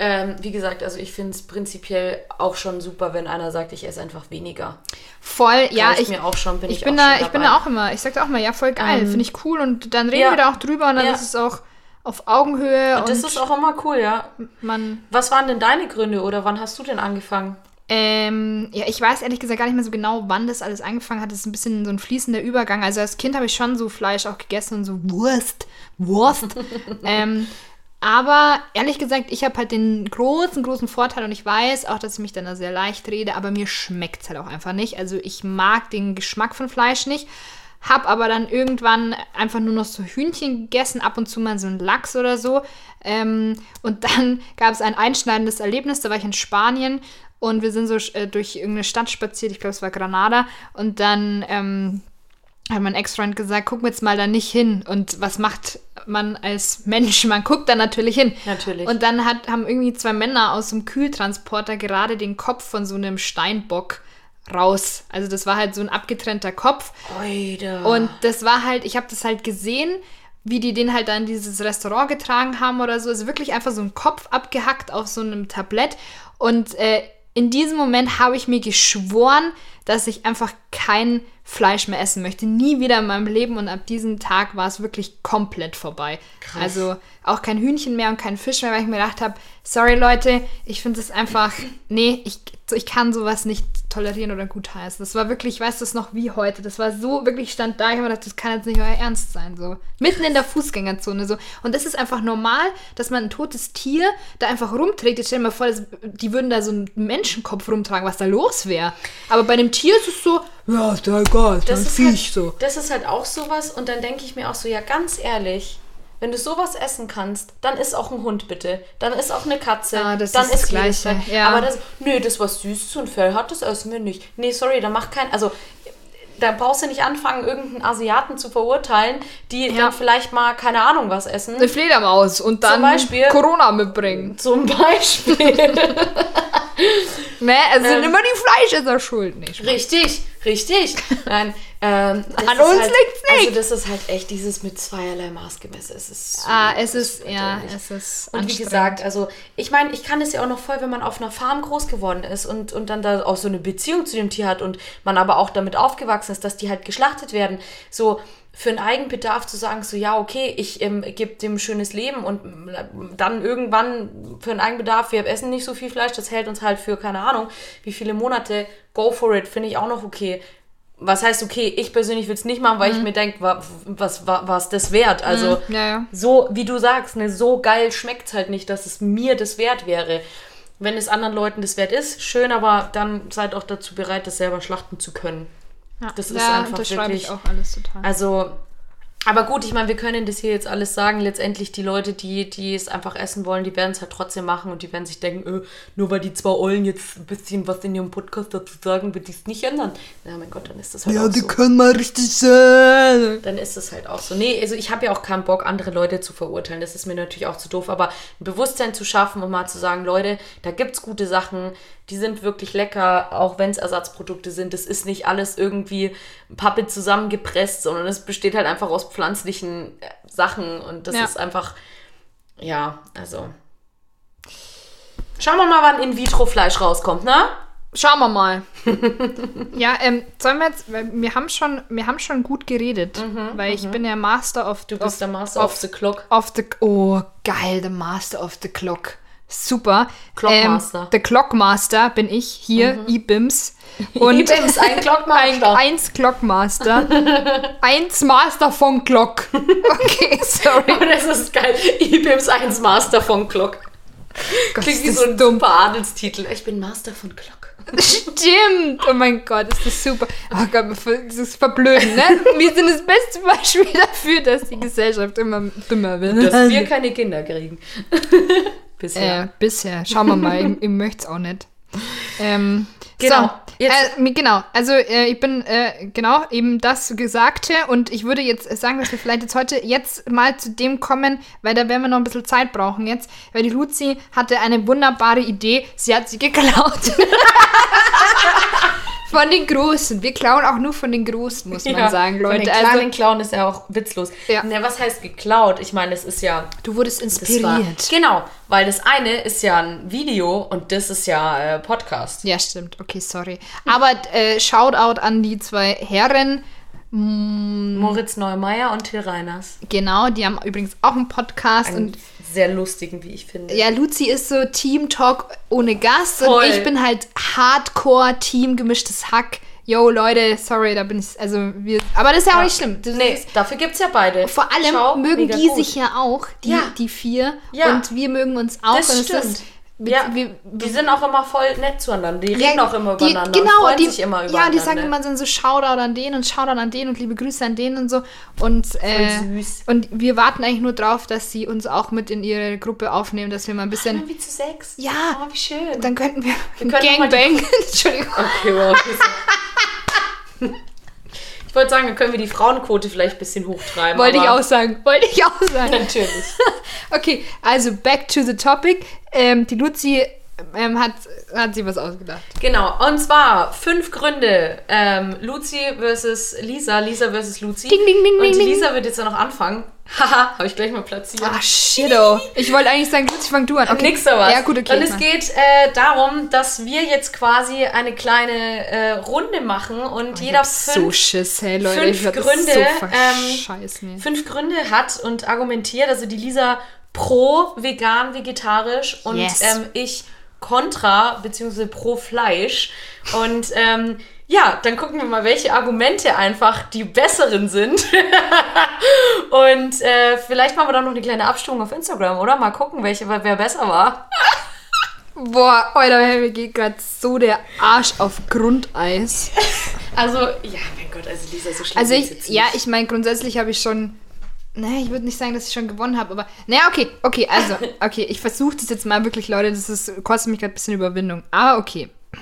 Ähm, wie gesagt, also ich finde es prinzipiell auch schon super, wenn einer sagt, ich esse einfach weniger. Voll, ja, Reicht ich, mir auch schon, bin ich ich bin auch da, ich bin da auch immer, ich sag da auch mal, ja, voll geil, finde ich cool und dann reden ja. wir da auch drüber und dann Ja. ist es auch auf Augenhöhe und, Und das ist auch immer cool, ja. man, Was waren denn deine Gründe oder wann hast du denn angefangen? Ähm, ja, ich weiß ehrlich gesagt gar nicht mehr so genau, wann das alles angefangen hat. Das ist ein bisschen so ein fließender Übergang. Also als Kind habe ich schon so Fleisch auch gegessen und so Wurst, Wurst. *laughs* ähm, aber ehrlich gesagt, ich habe halt den großen, großen Vorteil und ich weiß auch, dass ich mich dann da sehr leicht rede, aber mir schmeckt es halt auch einfach nicht. Also ich mag den Geschmack von Fleisch nicht. Hab aber dann irgendwann einfach nur noch so Hühnchen gegessen, ab und zu mal so ein Lachs oder so. Ähm, und dann *laughs* gab es ein einschneidendes Erlebnis, da war ich in Spanien und wir sind so äh, durch irgendeine Stadt spaziert, ich glaube es war Granada. Und dann ähm, hat mein Ex-Freund gesagt, guck jetzt mal da nicht hin. Und was macht man als Mensch? Man guckt da natürlich hin. Natürlich. Und dann hat, haben irgendwie zwei Männer aus dem Kühltransporter gerade den Kopf von so einem Steinbock raus. Also das war halt so ein abgetrennter Kopf. Oida. Und das war halt, ich habe das halt gesehen, wie die den halt dann in dieses Restaurant getragen haben oder so. Also wirklich einfach so ein Kopf abgehackt auf so einem Tablett. Und äh, in diesem Moment habe ich mir geschworen, dass ich einfach kein Fleisch mehr essen möchte. Nie wieder in meinem Leben. Und ab diesem Tag war es wirklich komplett vorbei. Krass. Also auch kein Hühnchen mehr und kein Fisch mehr, weil ich mir gedacht habe, sorry Leute, ich finde es einfach, *laughs* nee, ich, ich kann sowas nicht tolerieren oder gutheißen. Das war wirklich, ich weiß das noch wie heute. Das war so, wirklich stand da, ich habe mir gedacht, das kann jetzt nicht euer Ernst sein. So. Mitten in der Fußgängerzone. So. Und das ist einfach normal, dass man ein totes Tier da einfach rumträgt. Jetzt stell dir mal vor, die würden da so einen Menschenkopf rumtragen, was da los wäre. Aber bei einem Tier ist es so, ja, ist ja egal, ist das ein ist, Viech halt, so. das ist halt auch sowas und dann denke ich mir auch so, ja ganz ehrlich, wenn du sowas essen kannst, dann ist auch ein Hund bitte. Dann ist auch eine Katze. Ah, das dann ist das Gleiche, ja. Aber das, nö, das was Süßes und Fell hat, das essen wir nicht. Nee, sorry, da macht kein, also da brauchst du nicht anfangen, irgendeinen Asiaten zu verurteilen, die dann vielleicht mal keine Ahnung was essen. Eine Fledermaus und dann Beispiel- Corona mitbringen. Zum Beispiel. *laughs* Ne, es sind immer die Fleischesser schuld, nicht? Richtig, richtig. *laughs* Nein, ähm, An uns halt, liegt's nicht. Also das ist halt echt dieses mit zweierlei Maß gemessen. Es ist so Ah, es ist, ja, es ist Und wie gesagt, also ich meine, ich kann es ja auch noch voll, wenn man auf einer Farm groß geworden ist und, und dann da auch so eine Beziehung zu dem Tier hat und man aber auch damit aufgewachsen ist, dass die halt geschlachtet werden. So für einen Eigenbedarf zu sagen, so ja, okay, ich ähm, gebe dem ein schönes Leben und mm, dann irgendwann für einen Eigenbedarf, wir essen nicht so viel Fleisch, das hält uns halt für keine Ahnung, wie viele Monate, go for it, finde ich auch noch okay. Was heißt, okay, ich persönlich will es nicht machen, weil ich mir denke, wa, was war was das wert? Also Mhm, ja, ja. so, wie du sagst, ne, so geil schmeckt es halt nicht, dass es mir das wert wäre. Wenn es anderen Leuten das wert ist, schön, aber dann seid auch dazu bereit, das selber schlachten zu können. Ja, Das ist ja, einfach wirklich- ich auch alles total. Also, Aber gut, ich meine, wir können das hier jetzt alles sagen. Letztendlich die Leute, die, die es einfach essen wollen, die werden es halt trotzdem machen und die werden sich denken, öh, nur weil die zwei Eulen jetzt ein bisschen was in ihrem Podcast dazu sagen, wird dies nicht ändern. Ja, mein Gott, dann ist das halt Ja, auch die so. können mal richtig sein. Dann ist es halt auch so. Nee, also ich habe ja auch keinen Bock, andere Leute zu verurteilen. Das ist mir natürlich auch zu doof. Aber ein Bewusstsein zu schaffen und mal zu sagen, Leute, da gibt's gute Sachen, die sind wirklich lecker, auch wenn es Ersatzprodukte sind. Das ist nicht alles irgendwie Pappe zusammengepresst, sondern es besteht halt einfach aus pflanzlichen äh, Sachen. Und das Ja. ist einfach, ja, also. Schauen wir mal, wann In-vitro-Fleisch rauskommt, ne? Schauen wir mal. *laughs* ja, ähm, sollen wir jetzt, wir haben schon, wir haben schon gut geredet, weil ich bin ja Master of Mhm, Du bist der Master of the Clock. of the oh geil, the Master of the Clock. Super. Clockmaster. Ähm, der Clockmaster bin ich hier, IBIMS. *laughs* Und IBIMS, ein *laughs* Clockmaster. Ein, eins Clockmaster. *laughs* eins Master von Clock. Okay, sorry. Und das ist geil. IBIMS 1 Master von Clock. Gott, Klingt wie so ein dumm. super Adelstitel. Ich bin Master von Clock. Stimmt! Oh mein Gott, ist das super. Oh Gott, das ist verblödend, ne? Wir sind das beste Beispiel dafür, dass die Gesellschaft immer dümmer wird. Dass wir keine Kinder kriegen. Bisher. Äh, bisher. Schauen wir mal. ich, ich möchte es auch nicht. Ähm, Genau. So, Jetzt- äh, genau. Also äh, ich bin äh, genau eben das Gesagte und ich würde jetzt sagen, dass wir vielleicht jetzt heute jetzt mal zu dem kommen, weil da werden wir noch ein bisschen Zeit brauchen jetzt, weil die Luzi hatte eine wunderbare Idee. Sie hat sie geklaut. *laughs* von den Großen. Wir klauen auch nur von den Großen, muss man sagen, Von Leute. den Also kleinen Klauen ist ja auch witzlos. Ja. Na, was heißt geklaut? Ich meine, es ist ja. du wurdest Das war, inspiriert. genau, weil das eine ist ja ein Video und das ist ja äh, Podcast. Ja, stimmt. Okay, sorry. Aber äh, Shoutout an die zwei Herren. Moritz Neumeier und Till Reiners. Genau, die haben übrigens auch einen Podcast Einen und sehr lustigen, wie ich finde. ja, Luzi ist so Team Talk ohne Gast Voll. und ich bin halt Hardcore Team gemischtes Hack. Yo, Leute, sorry, da bin ich, also wir, aber das ist ja auch nicht schlimm. Das Nee, ist, dafür gibt es ja beide. vor allem Schau, mögen die gut. sich ja auch, die, Ja. die vier. Ja. Und wir mögen uns auch. Das und stimmt. Wir, ja, wir, die sind auch immer voll nett zueinander. Die reden auch immer die, übereinander. Genau, und freuen die, sich immer ja, übereinander. die sagen immer so Shoutout an den und Shoutout an den und liebe Grüße an den und so. Und, äh, süß. und wir warten eigentlich nur drauf, dass sie uns auch mit in ihre Gruppe aufnehmen, dass wir mal ein bisschen. Wie zu sechs. Ja. Oh, wie schön. Dann könnten wir, Wir können *laughs* die- Gangbang. *laughs* Entschuldigung. Okay, wow. *laughs* ich wollte sagen, dann können wir die Frauenquote vielleicht ein bisschen hochtreiben. Wollte ich auch sagen. Wollte ich auch sagen. Natürlich. *laughs* Okay, also back to the topic. Ähm, die Luzi ähm, hat, hat sie was ausgedacht. Genau, und zwar fünf Gründe. Ähm, Luzi versus Lisa, Lisa versus Luzi. Ding, ding, ding, und. Lisa wird jetzt ja noch anfangen. Haha, habe ich gleich mal platziert. Ah, shit, oh. Ich wollte eigentlich sagen, Luzi, fang du an. Okay. Nix sowas. Ja, gut, okay. Und es geht äh, darum, dass wir jetzt quasi eine kleine äh, Runde machen und jeder so fünf, Schiss, hey Leute. fünf ich Gründe, so ähm, fünf Gründe hat und argumentiert. Also die Lisa pro vegan, vegetarisch und Yes. ähm, ich kontra beziehungsweise pro Fleisch. Und ähm, ja, dann gucken wir mal, welche Argumente einfach die besseren sind. *laughs* und äh, vielleicht machen wir dann noch eine kleine Abstimmung auf Instagram, oder? Mal gucken, welche, wer besser war. *laughs* Boah, Alter, mir geht gerade so der Arsch auf Grundeis. *laughs* Also, ja, mein Gott, also Lisa, so schlimm Also ich, ja, ich meine, grundsätzlich habe ich schon. Ne, ich würde nicht sagen, dass ich schon gewonnen habe, aber. Naja, okay, okay, also, okay, ich versuche das jetzt mal wirklich, Leute, das ist, kostet mich gerade ein bisschen Überwindung. Aber okay. *clears throat*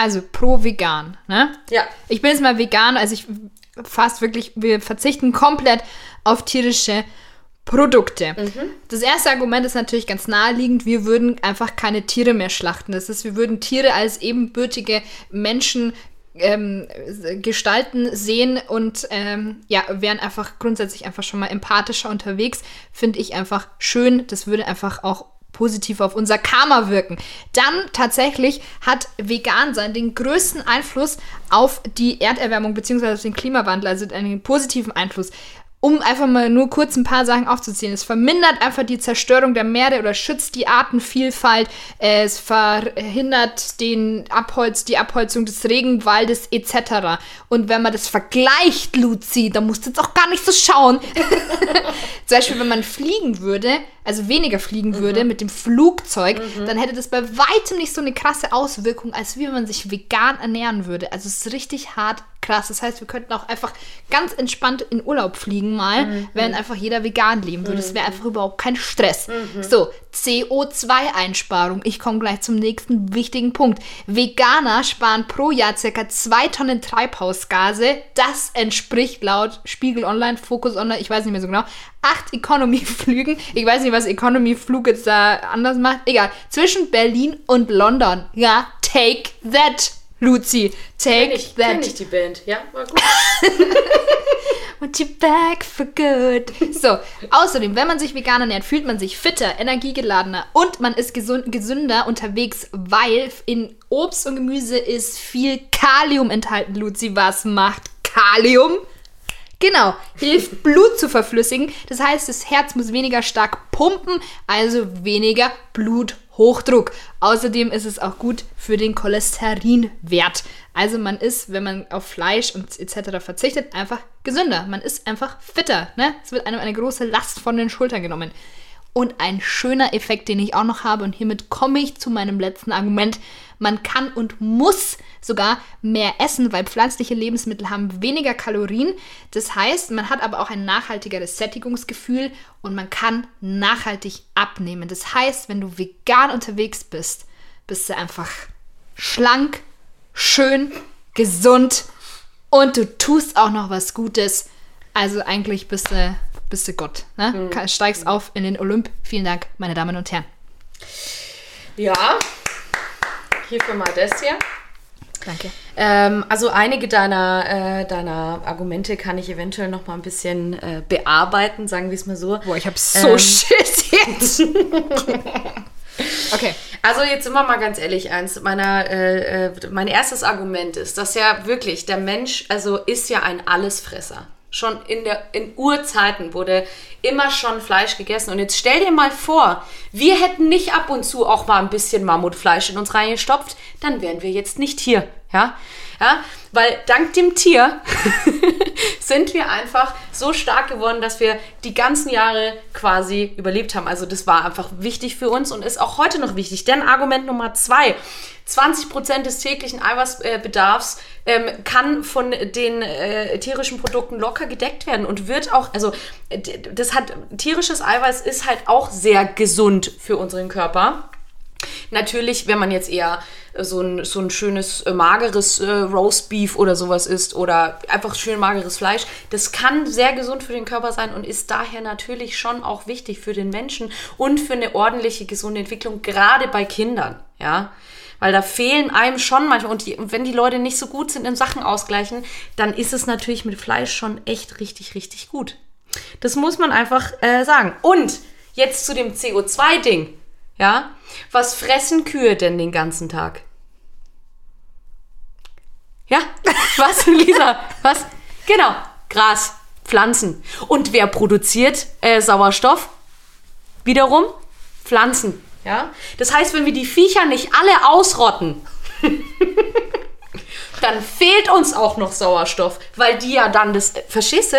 Also, pro vegan, ne? Ja. Ich bin jetzt mal vegan, also ich fast wirklich, wir verzichten komplett auf tierische Produkte. Das erste Argument ist natürlich ganz naheliegend, wir würden einfach keine Tiere mehr schlachten. Das ist, wir würden Tiere als ebenbürtige Menschen ähm, gestalten, sehen und ähm, ja, wären einfach grundsätzlich einfach schon mal empathischer unterwegs. Finde ich einfach schön. Das würde einfach auch positiv auf unser Karma wirken. Dann tatsächlich hat Vegan sein den größten Einfluss auf die Erderwärmung bzw. auf den Klimawandel, also einen positiven Einfluss. Um einfach mal nur kurz ein paar Sachen aufzuzählen. Es vermindert einfach die Zerstörung der Meere oder schützt die Artenvielfalt. Es verhindert den Abholz, die Abholzung des Regenwaldes etc. Und wenn man das vergleicht, Luzi, da musst du jetzt auch gar nicht so schauen. *laughs* Zum Beispiel, wenn man fliegen würde, also weniger fliegen würde mit dem Flugzeug, dann hätte das bei weitem nicht so eine krasse Auswirkung, als wie wenn man sich vegan ernähren würde. Also es ist richtig hart krass. Das heißt, wir könnten auch einfach ganz entspannt in Urlaub fliegen mal, mhm. wenn einfach jeder vegan leben würde. Das wäre einfach überhaupt kein Stress. Mhm. So, CO2-Einsparung. Ich komme gleich zum nächsten wichtigen Punkt. Veganer sparen pro Jahr circa zwei Tonnen Treibhausgase. Das entspricht laut Spiegel Online, Focus Online, ich weiß nicht mehr so genau, acht Economy-Flügen. Ich weiß nicht, was Economy-Flug jetzt da anders macht. Egal. Zwischen Berlin und London. Ja, take that. Luzi, take kenn ich, that. Kenn ich die Band, ja, war gut. *laughs* Want you back for good. So, außerdem, wenn man sich vegan ernährt, fühlt man sich fitter, energiegeladener und man ist gesünder unterwegs, weil in Obst und Gemüse ist viel Kalium enthalten, Luzi. Was macht Kalium? Genau, hilft Blut zu verflüssigen. Das heißt, das Herz muss weniger stark pumpen, also weniger Bluthochdruck. Außerdem ist es auch gut für den Cholesterinwert. Also man ist, wenn man auf Fleisch und etc. verzichtet, einfach gesünder. Man ist einfach fitter. Ne? Es wird einem eine große Last von den Schultern genommen. Und ein schöner Effekt, den ich auch noch habe, und hiermit komme ich zu meinem letzten Argument. Man kann und muss sogar mehr essen, weil pflanzliche Lebensmittel haben weniger Kalorien. Das heißt, man hat aber auch ein nachhaltigeres Sättigungsgefühl und man kann nachhaltig abnehmen. Das heißt, wenn du vegan unterwegs bist, bist du einfach schlank, schön, gesund und du tust auch noch was Gutes. Also eigentlich bist du, bist du Gott. Ne? Mhm. Steigst auf in den Olymp. Vielen Dank, meine Damen und Herren. Ja, hierfür mal das hier. Danke. Ähm, also einige deiner, äh, deiner Argumente kann ich eventuell noch mal ein bisschen äh, bearbeiten, sagen wir es mal so. Boah, ich habe so ähm, Shit jetzt. *laughs* okay. Also jetzt wir mal ganz ehrlich, eins meiner, äh, äh, mein erstes Argument ist, dass ja wirklich der Mensch, also ist ja ein Allesfresser. Schon in, der, in Urzeiten wurde immer schon Fleisch gegessen. Und jetzt stell dir mal vor, wir hätten nicht ab und zu auch mal ein bisschen Mammutfleisch in uns reingestopft, dann wären wir jetzt nicht hier. Ja, ja? weil dank dem Tier *laughs* sind wir einfach so stark geworden, dass wir die ganzen Jahre quasi überlebt haben. Also das war einfach wichtig für uns und ist auch heute noch wichtig. Denn Argument Nummer zwei, 20% des täglichen Eiweißbedarfs ähm, kann von den äh, tierischen Produkten locker gedeckt werden und wird auch, also das hat, tierisches Eiweiß ist halt auch sehr gesund für unseren Körper. Natürlich, wenn man jetzt eher so ein, so ein schönes äh, mageres äh, Roastbeef oder sowas isst oder einfach schön mageres Fleisch, das kann sehr gesund für den Körper sein und ist daher natürlich schon auch wichtig für den Menschen und für eine ordentliche, gesunde Entwicklung, gerade bei Kindern. Ja, weil da fehlen einem schon manchmal. Und, die, wenn die Leute nicht so gut sind im Sachen ausgleichen, dann ist es natürlich mit Fleisch schon echt richtig, richtig gut. Das muss man einfach äh, sagen. Und jetzt zu dem CO2-Ding. Ja, was fressen Kühe denn den ganzen Tag? Ja, *laughs* was, Lisa? Was? Genau, Gras, Pflanzen. Und wer produziert äh, Sauerstoff? Wiederum Pflanzen. Ja? Das heißt, wenn wir die Viecher nicht alle ausrotten, *laughs* dann fehlt uns auch noch Sauerstoff, weil die ja dann das, verstehst du?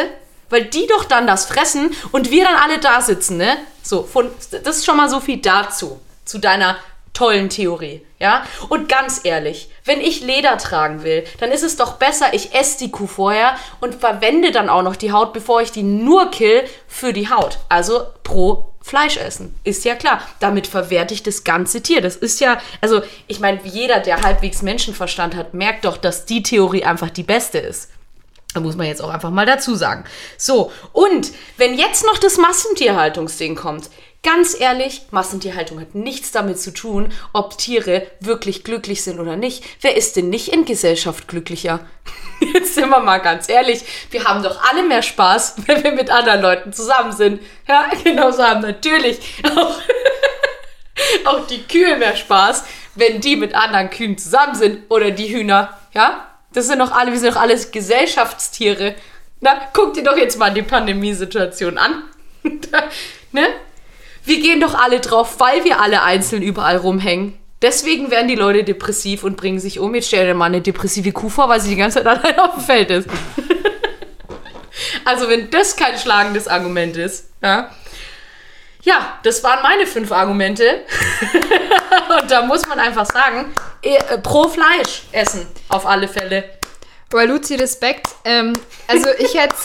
Weil die doch dann das fressen und wir dann alle da sitzen, ne? So, von, das ist schon mal so viel dazu, zu deiner tollen Theorie, ja? Und ganz ehrlich, wenn ich Leder tragen will, dann ist es doch besser, ich esse die Kuh vorher und verwende dann auch noch die Haut, bevor ich die nur kill für die Haut. Also pro Fleisch essen. Ist ja klar. Damit verwerte ich das ganze Tier. Das ist ja, also ich meine, jeder, der halbwegs Menschenverstand hat, merkt doch, dass die Theorie einfach die beste ist. Da muss man jetzt auch einfach mal dazu sagen. So, und wenn jetzt noch das Massentierhaltungsding kommt, Ganz ehrlich, Massentierhaltung hat nichts damit zu tun, ob Tiere wirklich glücklich sind oder nicht. Wer ist denn nicht in Gesellschaft glücklicher? *laughs* Jetzt sind wir mal ganz ehrlich, wir haben doch alle mehr Spaß, *laughs* wenn wir mit anderen Leuten zusammen sind. Ja, *laughs* genauso haben natürlich auch, auch die Kühe mehr Spaß, wenn die mit anderen Kühen zusammen sind oder die Hühner. Ja, das sind doch alle, wir sind doch alles Gesellschaftstiere. Na, guck dir doch jetzt mal die Pandemiesituation an. *laughs* ne? Wir gehen doch alle drauf, weil wir alle einzeln überall rumhängen. Deswegen werden die Leute depressiv und bringen sich um. Jetzt stell dir mal eine depressive Kuh vor, weil sie die ganze Zeit *laughs* allein auf dem Feld ist. *laughs* also, wenn das kein schlagendes Argument ist, ja. Ja, das waren meine fünf Argumente. *laughs* und da muss man einfach sagen, eh, äh, pro Fleisch essen, auf alle Fälle. Boah, Luzi, Respekt. Ähm, also ich hätte,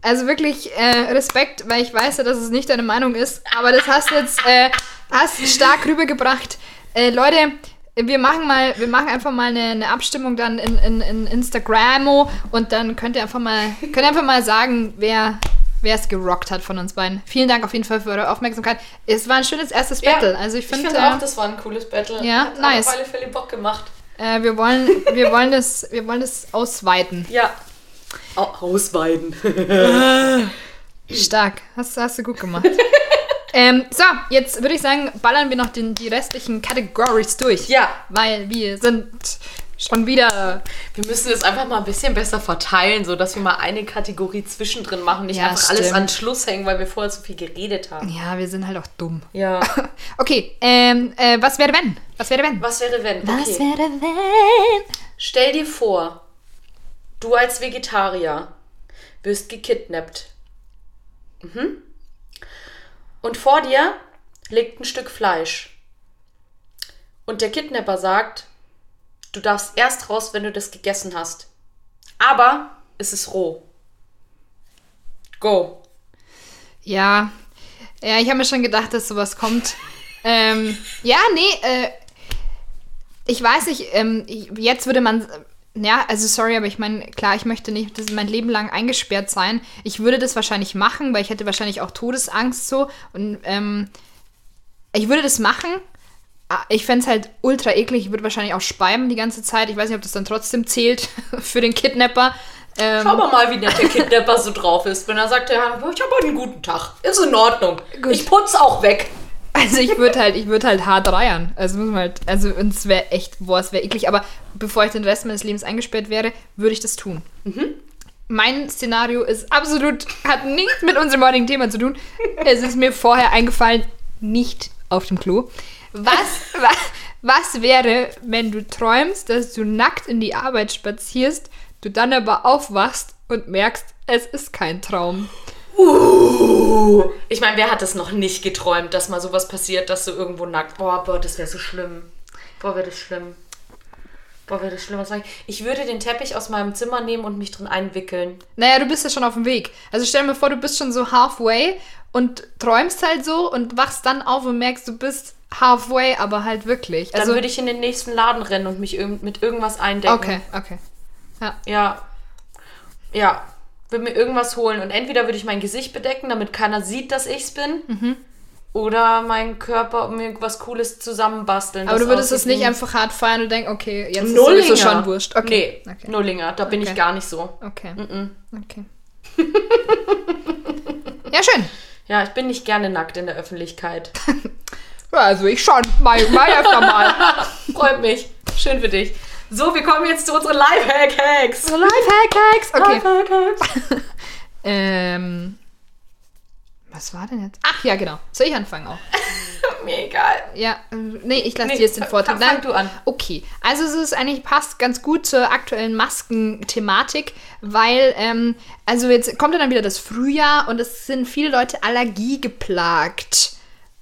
also wirklich äh, Respekt, weil ich weiß ja, dass es nicht deine Meinung ist, aber das hast du jetzt, äh, hast stark rübergebracht. Äh, Leute, wir machen mal, wir machen einfach mal eine, eine Abstimmung dann in, in, in Instagramo und dann könnt ihr einfach mal, könnt ihr einfach mal sagen, wer wer es gerockt hat von uns beiden. Vielen Dank auf jeden Fall für eure Aufmerksamkeit. Es war ein schönes erstes Battle. Ja, also ich finde find äh, auch, das war ein cooles Battle. Ja, Hat nice. auf alle Fälle Bock gemacht. äh, wir wollen, wir wollen das, wir wollen das ausweiten. Ja. Au ausweiden. Stark. Hast, hast du gut gemacht. *laughs* ähm, so, jetzt würde ich sagen, ballern wir noch den, die restlichen Categories durch. Ja. Weil wir sind schon wieder. Wir müssen es einfach mal ein bisschen besser verteilen, so dass wir mal eine Kategorie zwischendrin machen, nicht Ja, einfach alles stimmt. an den Schluss hängen, weil wir vorher so viel geredet haben. Ja, wir sind halt auch dumm. Ja. *laughs* Okay, ähm, äh, was wäre wenn? Was wäre wenn? Was wäre wenn? Was Okay. wäre wenn? Stell dir vor, du als Vegetarier wirst gekidnappt. Mhm. Und vor dir liegt ein Stück Fleisch. Und der Kidnapper sagt, du darfst erst raus, wenn du das gegessen hast. Aber es ist roh. Go. Ja, ja, ich habe mir schon gedacht, dass sowas kommt. ähm, ja, nee, äh, ich weiß nicht, ähm, jetzt würde man, ja, also sorry, aber ich meine, klar, ich möchte nicht das mein Leben lang eingesperrt sein. Ich würde das wahrscheinlich machen, weil ich hätte wahrscheinlich auch Todesangst so und ähm, ich würde das machen. Ah, Ich fände es halt ultra eklig. Ich würde wahrscheinlich auch speiben die ganze Zeit. Ich weiß nicht, ob das dann trotzdem zählt *laughs* für den Kidnapper. Ähm, Schau mal mal, wie nett der Kidnapper so drauf ist. Wenn er sagt, ja, ich habe heute einen guten Tag. Ist in Ordnung. Gut. Ich putz auch weg. Also ich würde halt, ich würde halt hart reiern. Also muss man halt, also und es wäre echt, boah, es wäre eklig. Aber bevor ich den Rest meines Lebens eingesperrt wäre, würde ich das tun. Mein Szenario ist absolut, hat nichts mit unserem heutigen Thema zu tun. Es ist mir vorher eingefallen, nicht auf dem Klo. Was, wa, was wäre, wenn du träumst, dass du nackt in die Arbeit spazierst, du dann aber aufwachst und merkst, es ist kein Traum. Uh, ich meine, wer hat das noch nicht geträumt, dass mal sowas passiert, dass du irgendwo nackt. Boah, boah, das wäre so schlimm. Boah, wäre das schlimm. Boah, wäre das schlimm. Was sag ich? Würde den Teppich aus meinem Zimmer nehmen und mich drin einwickeln. Naja, du bist ja schon auf dem Weg. Also stell mal vor, du bist schon so halfway und träumst halt so und wachst dann auf und merkst, du bist halfway, aber halt wirklich. Dann Also, würde ich in den nächsten Laden rennen und mich mit irgendwas eindecken. okay, okay. Ja. Ja. Ja. Würde mir irgendwas holen. Und entweder würde ich mein Gesicht bedecken, damit keiner sieht, dass ich's bin. Mhm. Oder meinen Körper und mir was Cooles zusammenbasteln. Aber du würdest es nicht einfach hart feiern und denken, okay, jetzt ist Nullinger. sowieso schon wurscht. Okay. Nee, okay. Nullinger. Da bin Okay. ich gar nicht so. Okay. Mhm. Okay. ja, schön. Ja, ich bin nicht gerne nackt in der Öffentlichkeit. *laughs* Ja, also ich schon. Mal, mal öfter mal. *laughs* Freut mich. Schön für dich. So, wir kommen jetzt zu unseren Lifehack-Hacks. Lifehack-Hacks. Okay. Lifehack-Hacks. *laughs* Ähm. Was war denn jetzt? Ach ja, genau. Soll ich anfangen auch? *laughs* Mir egal. Ja, äh, nee, ich lasse Nee, dir jetzt den fang- Vortritt. fang du an. Okay, also es ist eigentlich passt ganz gut zur aktuellen Maskenthematik, weil ähm, also jetzt kommt dann wieder das Frühjahr und es sind viele Leute Allergie geplagt.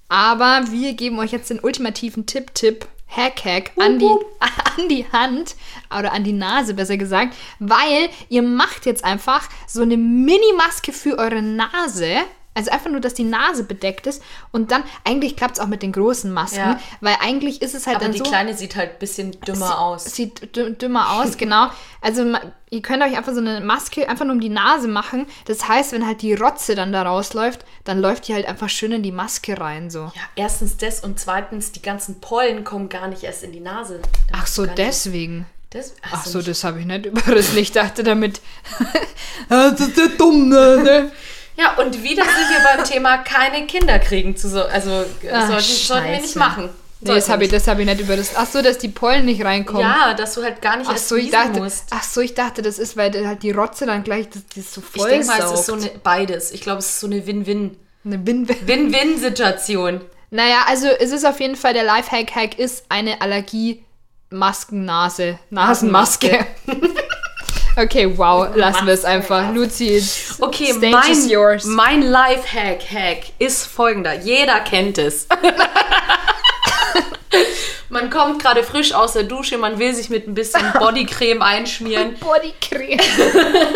Aber wir geben euch jetzt den ultimativen Tipp-Tipp. Hack, Hack an die, *laughs* an die Hand oder an die Nase besser gesagt, weil ihr macht jetzt einfach so eine Mini-Maske für eure Nase. Also einfach nur, dass die Nase bedeckt ist und dann, eigentlich klappt es auch mit den großen Masken, Ja. weil eigentlich ist es halt Aber dann die so. Kleine sieht halt ein bisschen dümmer aus. Sieht dü- dümmer aus, *laughs* genau. Also ihr könnt euch einfach so eine Maske einfach nur um die Nase machen. Das heißt, wenn halt die Rotze dann da rausläuft, dann läuft die halt einfach schön in die Maske rein, so. Ja, erstens das und zweitens, die ganzen Pollen kommen gar nicht erst in die Nase. Da Ach so, deswegen. Das, Ach so, das habe ich nicht *laughs* überrissen. Ich dachte damit, *laughs* Ah, das ist ja dumm, ne? Ja, und wieder sind wir beim Thema keine Kinder kriegen. Zu so, also äh, Ach, sollten, sollten wir nicht machen. Nee, das habe ich, das hab ich nicht überrissen. Ach so, dass die Pollen nicht reinkommen. Ja, dass du halt gar nicht Ach so, ich dachte, musst. ach so, ich dachte, das ist, weil halt die Rotze dann gleich das, das so Ich voll denke mal, es ist so eine, beides. Ich glaube, es ist so eine Win-Win. eine Win-Win. Win-Win-Situation. Naja, also es ist auf jeden Fall, der Lifehack-Hack ist eine Allergie-Maskennase. Nasenmaske. *laughs* okay, wow, lassen wir es einfach. Luzi, Okay, stage mein, is yours. mein Lifehack-Hack ist folgender. Jeder kennt es. *laughs* Man kommt gerade frisch aus der Dusche, man will sich mit ein bisschen *laughs* Bodycreme einschmieren. Bodycreme.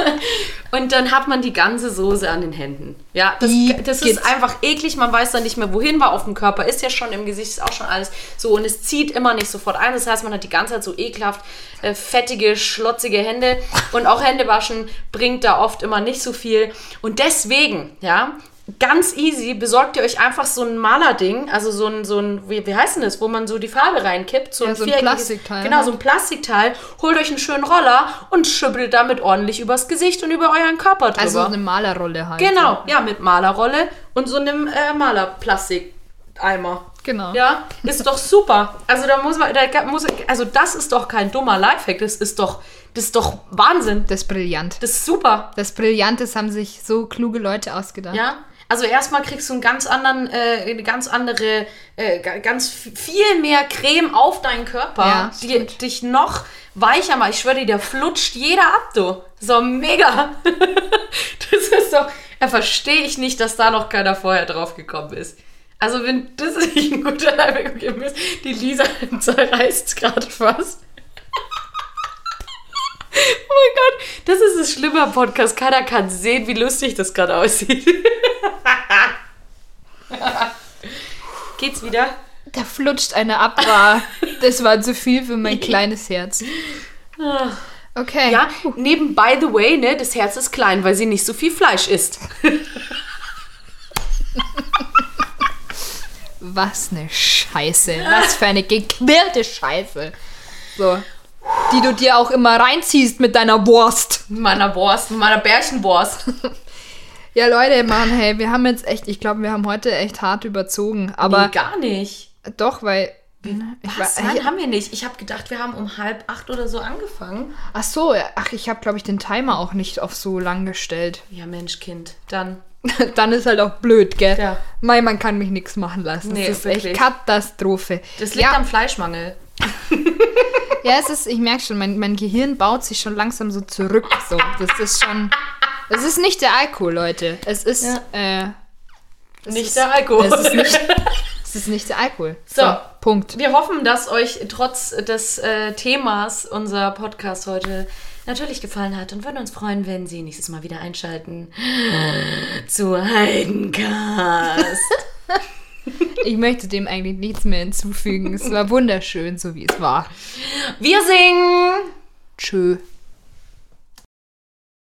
*laughs* Und dann hat man die ganze Soße an den Händen. Ja, das, das ist einfach eklig. Man weiß dann nicht mehr, wohin war. Auf dem Körper ist ja schon, im Gesicht ist auch schon alles so. Und es zieht immer nicht sofort ein. Das heißt, man hat die ganze Zeit so ekelhaft äh, fettige, schlotzige Hände. Und auch Hände waschen bringt da oft immer nicht so viel. Und deswegen, ja, ganz easy, besorgt ihr euch einfach so ein Malerding, also so ein, so ein wie, wie heißt denn das, wo man so die Farbe reinkippt. So Ja, so ein Plastikteil Genau, so ein Plastikteil. Holt euch einen schönen Roller und schüttelt damit ordentlich übers Gesicht und über euren Körper drüber. Also eine Malerrolle halt. Genau, ja, mit Malerrolle und so einem äh, Malerplastikeimer. Genau. Ja, ist doch super. Also da muss man, da muss, also das ist doch kein dummer Lifehack, das ist doch, das ist doch Wahnsinn. Das ist brillant. Das ist super. Das Brillant, das haben sich so kluge Leute ausgedacht. Ja. Also erstmal kriegst du einen ganz anderen, äh, eine ganz andere, äh, ga- ganz viel mehr Creme auf deinen Körper, Ja, die stimmt. dich noch weicher macht. Ich schwöre dir, der flutscht jeder ab, du. So mega. *laughs* das ist doch, da verstehe ich nicht, dass da noch keiner vorher drauf gekommen ist. Also wenn das *laughs* nicht ein guter Lifehack ist, die Lisa *laughs* zerreißt gerade fast. Oh mein Gott, das ist ein schlimmer Podcast. Keiner kann sehen, wie lustig das gerade aussieht. *laughs* Geht's wieder? Da flutscht eine ab, war, das war zu viel für mein kleines Herz. Okay. Ja, neben by the way, ne, das Herz ist klein, weil sie nicht so viel Fleisch isst. Was eine Scheiße. Was für eine gequirlte Scheiße. So. Die du dir auch immer reinziehst mit deiner Wurst. Mit meiner Wurst, mit meiner Bärchenwurst. Ja, Leute, Mann, hey, wir haben jetzt echt, ich glaube, wir haben heute echt hart überzogen. Aber nee, gar nicht. doch, weil. Ich Was? war, Nein, ich, haben wir nicht. Ich habe gedacht, wir haben um halb acht oder so angefangen. ach so, ach, ich habe, glaube ich, den Timer auch nicht auf so lang gestellt. Ja, Mensch, Kind. Dann. *laughs* Dann ist halt auch blöd, gell? Ja. Mei, man kann mich nichts machen lassen. Nee, das ist wirklich. echt Katastrophe. Das liegt ja, am Fleischmangel. *laughs* ja, es ist, ich merke schon, mein, mein Gehirn baut sich schon langsam so zurück. So. Das ist schon. Es ist nicht der Alkohol, Leute. Es ist. Ja. Äh, es Nicht ist, der Alkohol. Es ist nicht, es ist nicht der Alkohol. *laughs* So. Punkt. Wir hoffen, dass euch trotz des äh, Themas unser Podcast heute natürlich gefallen hat und würden uns freuen, wenn Sie nächstes Mal wieder einschalten *gasps* zu Heidencast. *laughs* *laughs* Ich möchte dem eigentlich nichts mehr hinzufügen. Es war wunderschön, so wie es war. Wir singen! Tschö.